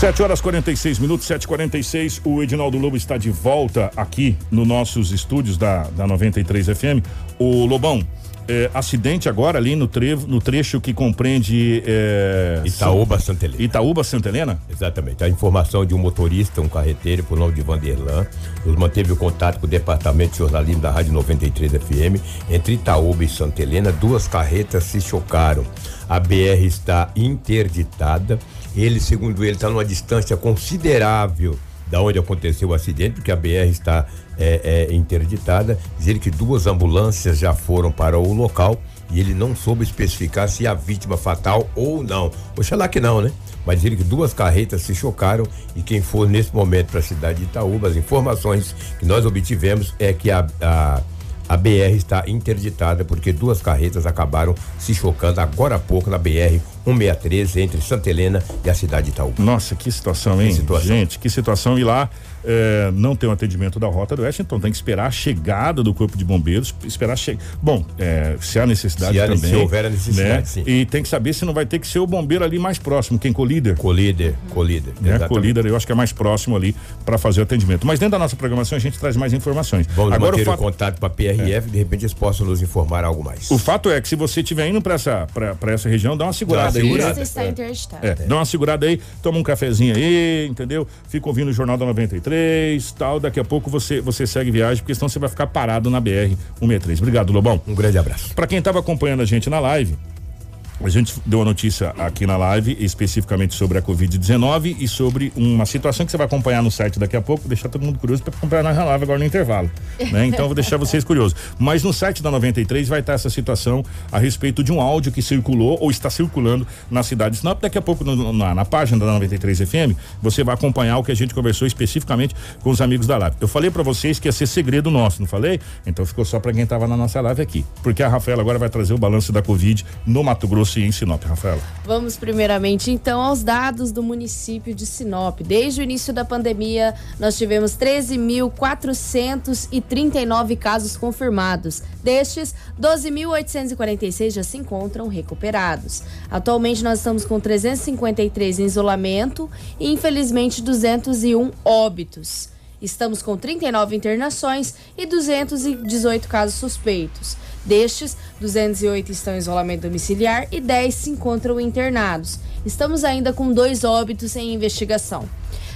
7 horas 46 minutos, 7h46. O Edinaldo Lobo está de volta aqui nos nossos estúdios da, da 93 FM. O Lobão, é, acidente agora ali no, trevo, no trecho que compreende. É, Itaúba Santa Helena. Itaúba Santa Helena? Exatamente. A informação de um motorista, um carreteiro, por nome de Vanderlan, nos manteve o contato com o departamento de jornalismo da Rádio 93 FM. Entre Itaúba e Santa Helena, duas carretas se chocaram. A BR está interditada. Ele, segundo ele, está numa distância considerável da onde aconteceu o acidente, porque a BR está é, é, interditada. Dizer que duas ambulâncias já foram para o local e ele não soube especificar se a vítima fatal ou não. Oxalá que não, né? Mas ele que duas carretas se chocaram e quem for nesse momento para a cidade de Itaúba, as informações que nós obtivemos é que a, a a BR está interditada porque duas carretas acabaram se chocando agora há pouco na BR 163 entre Santa Helena e a cidade de Itaúba. Nossa, que situação, hein? Que situação. Gente, que situação. E lá é, não tem um atendimento da Rota do Oeste, então tem que esperar a chegada do Corpo de Bombeiros, esperar chegar. Bom, é, se há necessidade se há, também. Se houver a necessidade, né? sim. E tem que saber se não vai ter que ser o bombeiro ali mais próximo, quem colíder. Colíder, colíder. Né? Colíder, eu acho que é mais próximo ali para fazer o atendimento. Mas dentro da nossa programação a gente traz mais informações. Vamos Agora manter o, fato... o contato para a PRF, é. de repente eles possam nos informar algo mais. O fato é que se você estiver indo para essa, pra, essa região, dá uma segurada aí. Você está interditado. É, dá uma segurada aí, toma um cafezinho aí, entendeu? Fica ouvindo o Jornal da 93, tal. Daqui a pouco você, você segue viagem, porque senão você vai ficar parado na BR 163. Obrigado, Lobão. Um grande abraço. Para quem estava acompanhando a gente na live, a gente deu a notícia aqui na live, especificamente sobre a Covid-19 e sobre uma situação que você vai acompanhar no site daqui a pouco, deixar todo mundo curioso para acompanhar na live agora no intervalo. Né? Então vou deixar vocês curiosos. Mas no site da 93 vai estar essa situação a respeito de um áudio que circulou ou está circulando na cidade de Sinop. Daqui a pouco no, na, na, página da 93 FM você vai acompanhar o que a gente conversou especificamente com os amigos da live. Eu falei para vocês que ia ser segredo nosso, não falei? Então ficou só para quem estava na nossa live aqui. Porque a Rafaela agora vai trazer o balanço da Covid no Mato Grosso Grosso e em Sinop, Rafaela. Vamos primeiramente então aos dados do município de Sinop. Desde o início da pandemia, nós tivemos 13.439 casos confirmados. Destes, 12.846 já se encontram recuperados. Atualmente nós estamos com 353 em isolamento e infelizmente 201 óbitos. Estamos com 39 internações e 218 casos suspeitos. Destes, 208 estão em isolamento domiciliar e 10 se encontram internados. Estamos ainda com dois óbitos em investigação.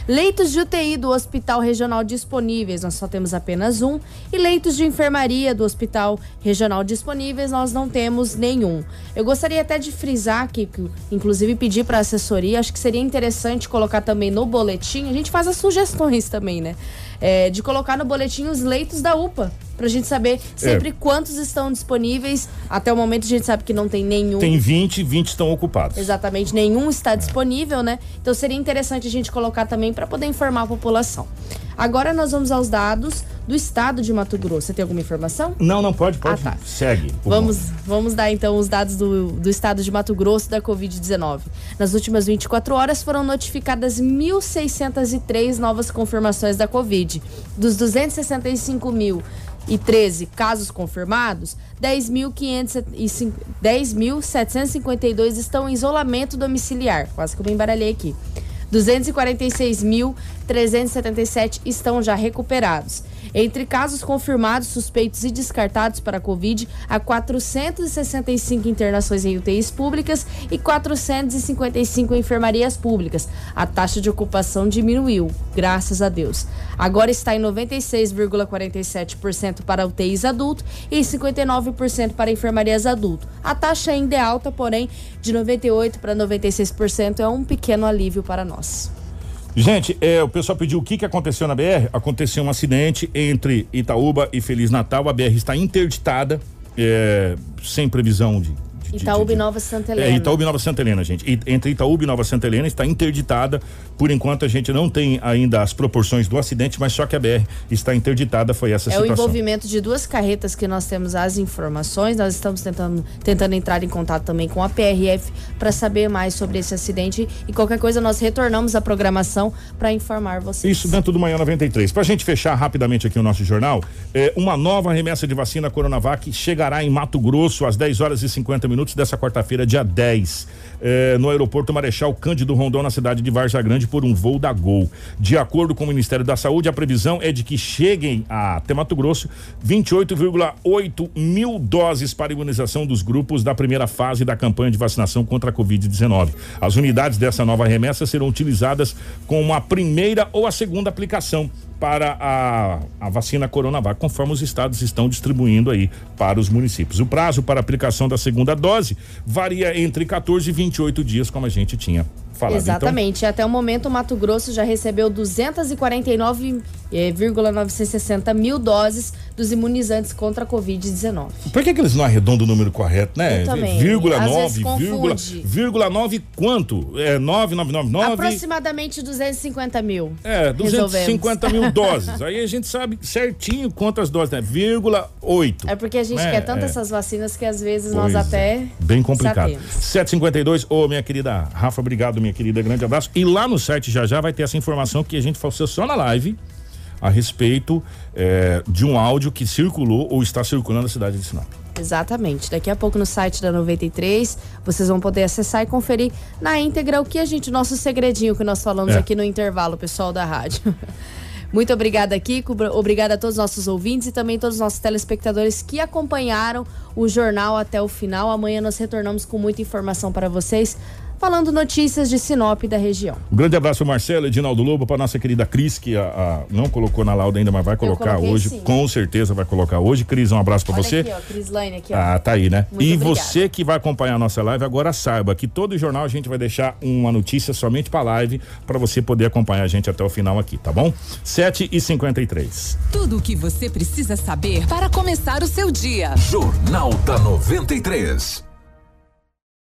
Leitos de UTI do Hospital Regional disponíveis, nós só temos apenas um. E leitos de enfermaria do Hospital Regional disponíveis, nós não temos nenhum. Eu gostaria até de frisar aqui, inclusive pedir para a assessoria, acho que seria interessante colocar também no boletim, a gente faz as sugestões também, né? É, de colocar no boletim os leitos da UPA pra gente saber sempre é. quantos estão disponíveis. Até o momento a gente sabe que não tem nenhum. Tem 20, 20 estão ocupados. Exatamente, nenhum está disponível, né? Então seria interessante a gente colocar também para poder informar a população. Agora nós vamos aos dados do estado de Mato Grosso. Você tem alguma informação? Não, não pode, pode. Ah, tá. Segue. Vamos, vamos dar então os dados do, do estado de Mato Grosso da Covid-19. Nas últimas 24 horas foram notificadas 1.603 novas confirmações da Covid. Dos 265 mil e 13 casos confirmados, 10.752 estão em isolamento domiciliar. Quase que eu me embaralhei aqui. 246.377 estão já recuperados. Entre casos confirmados, suspeitos e descartados para a Covid, há 465 internações em UTIs públicas e 455 em enfermarias públicas. A taxa de ocupação diminuiu, graças a Deus. Agora está em 96,47% para UTIs adulto e 59% para enfermarias adulto. A taxa ainda é alta, porém, de 98% para 96% é um pequeno alívio para nós. Gente, é, o pessoal pediu o que, que aconteceu na BR. Aconteceu um acidente entre Itaúba e Feliz Natal. A BR está interditada, é, sem previsão de, Itaúba e Nova Santa Helena. É, Itaúba e Nova Santa Helena, gente. E, entre Itaúba e Nova Santa Helena está interditada. Por enquanto a gente não tem ainda as proporções do acidente, mas só que a BR está interditada, foi essa é situação. É o envolvimento de duas carretas que nós temos as informações. Nós estamos tentando, tentando entrar em contato também com a PRF para saber mais sobre esse acidente e qualquer coisa nós retornamos à programação para informar vocês. Isso dentro do Manhã 93. Para a gente fechar rapidamente aqui o nosso jornal, é, uma nova remessa de vacina Coronavac chegará em Mato Grosso às 10 horas e 50 minutos minutos dessa quarta-feira, dia 10, eh, no aeroporto Marechal Cândido Rondon, na cidade de Varja Grande, por um voo da Gol. De acordo com o Ministério da Saúde, a previsão é de que cheguem até Mato Grosso 28,8 mil doses para imunização dos grupos da primeira fase da campanha de vacinação contra a Covid-19. As unidades dessa nova remessa serão utilizadas com a primeira ou a segunda aplicação para a, a vacina Coronavac, conforme os estados estão distribuindo aí para os municípios. O prazo para aplicação da segunda dose varia entre 14 e 28 dias, como a gente tinha falado. Exatamente. Até o momento, o Mato Grosso já recebeu 249,960 mil doses dos imunizantes contra a Covid-19. Então, por que, que eles não arredondam o número correto, né? Eu também. Vírgula Às 9, vezes vírgula, vírgula 9 quanto? É 9999? Aproximadamente 250 mil. É, 250 Resolvemos. mil doses. Aí a gente sabe certinho quantas doses, né? Vírgula 8. É porque a gente né? quer tanto É. essas vacinas que às vezes Pois nós até. é. Bem complicado. sabemos. 752, ô minha querida Rafa, obrigado, minha querida, grande abraço. E lá no site já já vai ter essa informação que a gente falou só na live a respeito eh, de um áudio que circulou ou está circulando na cidade de Sinop. Exatamente. Daqui a pouco no site da 93, vocês vão poder acessar e conferir na íntegra o que a gente, nosso segredinho que nós falamos É. aqui no intervalo, pessoal da rádio. Muito obrigada, Kiko. Obrigada a todos os nossos ouvintes e também todos os nossos telespectadores que acompanharam o jornal até o final. Amanhã nós retornamos com muita informação para vocês, falando notícias de Sinop e da região. Um grande abraço, Marcelo, Edinaldo Lobo, para nossa querida Cris, que a, a- não colocou na lauda ainda, mas vai colocar coloquei hoje. sim. Com certeza vai colocar hoje. Cris, um abraço para você. aqui, ó, Crislaine aqui, ó. Ah, tá aí, né? Muito e obrigada. você que vai acompanhar a nossa live, agora saiba que todo jornal a gente vai deixar uma notícia somente pra live, para você poder acompanhar a gente até o final aqui, tá bom? 7 e 53 Tudo o que você precisa saber para começar o seu dia. Jornal da 93.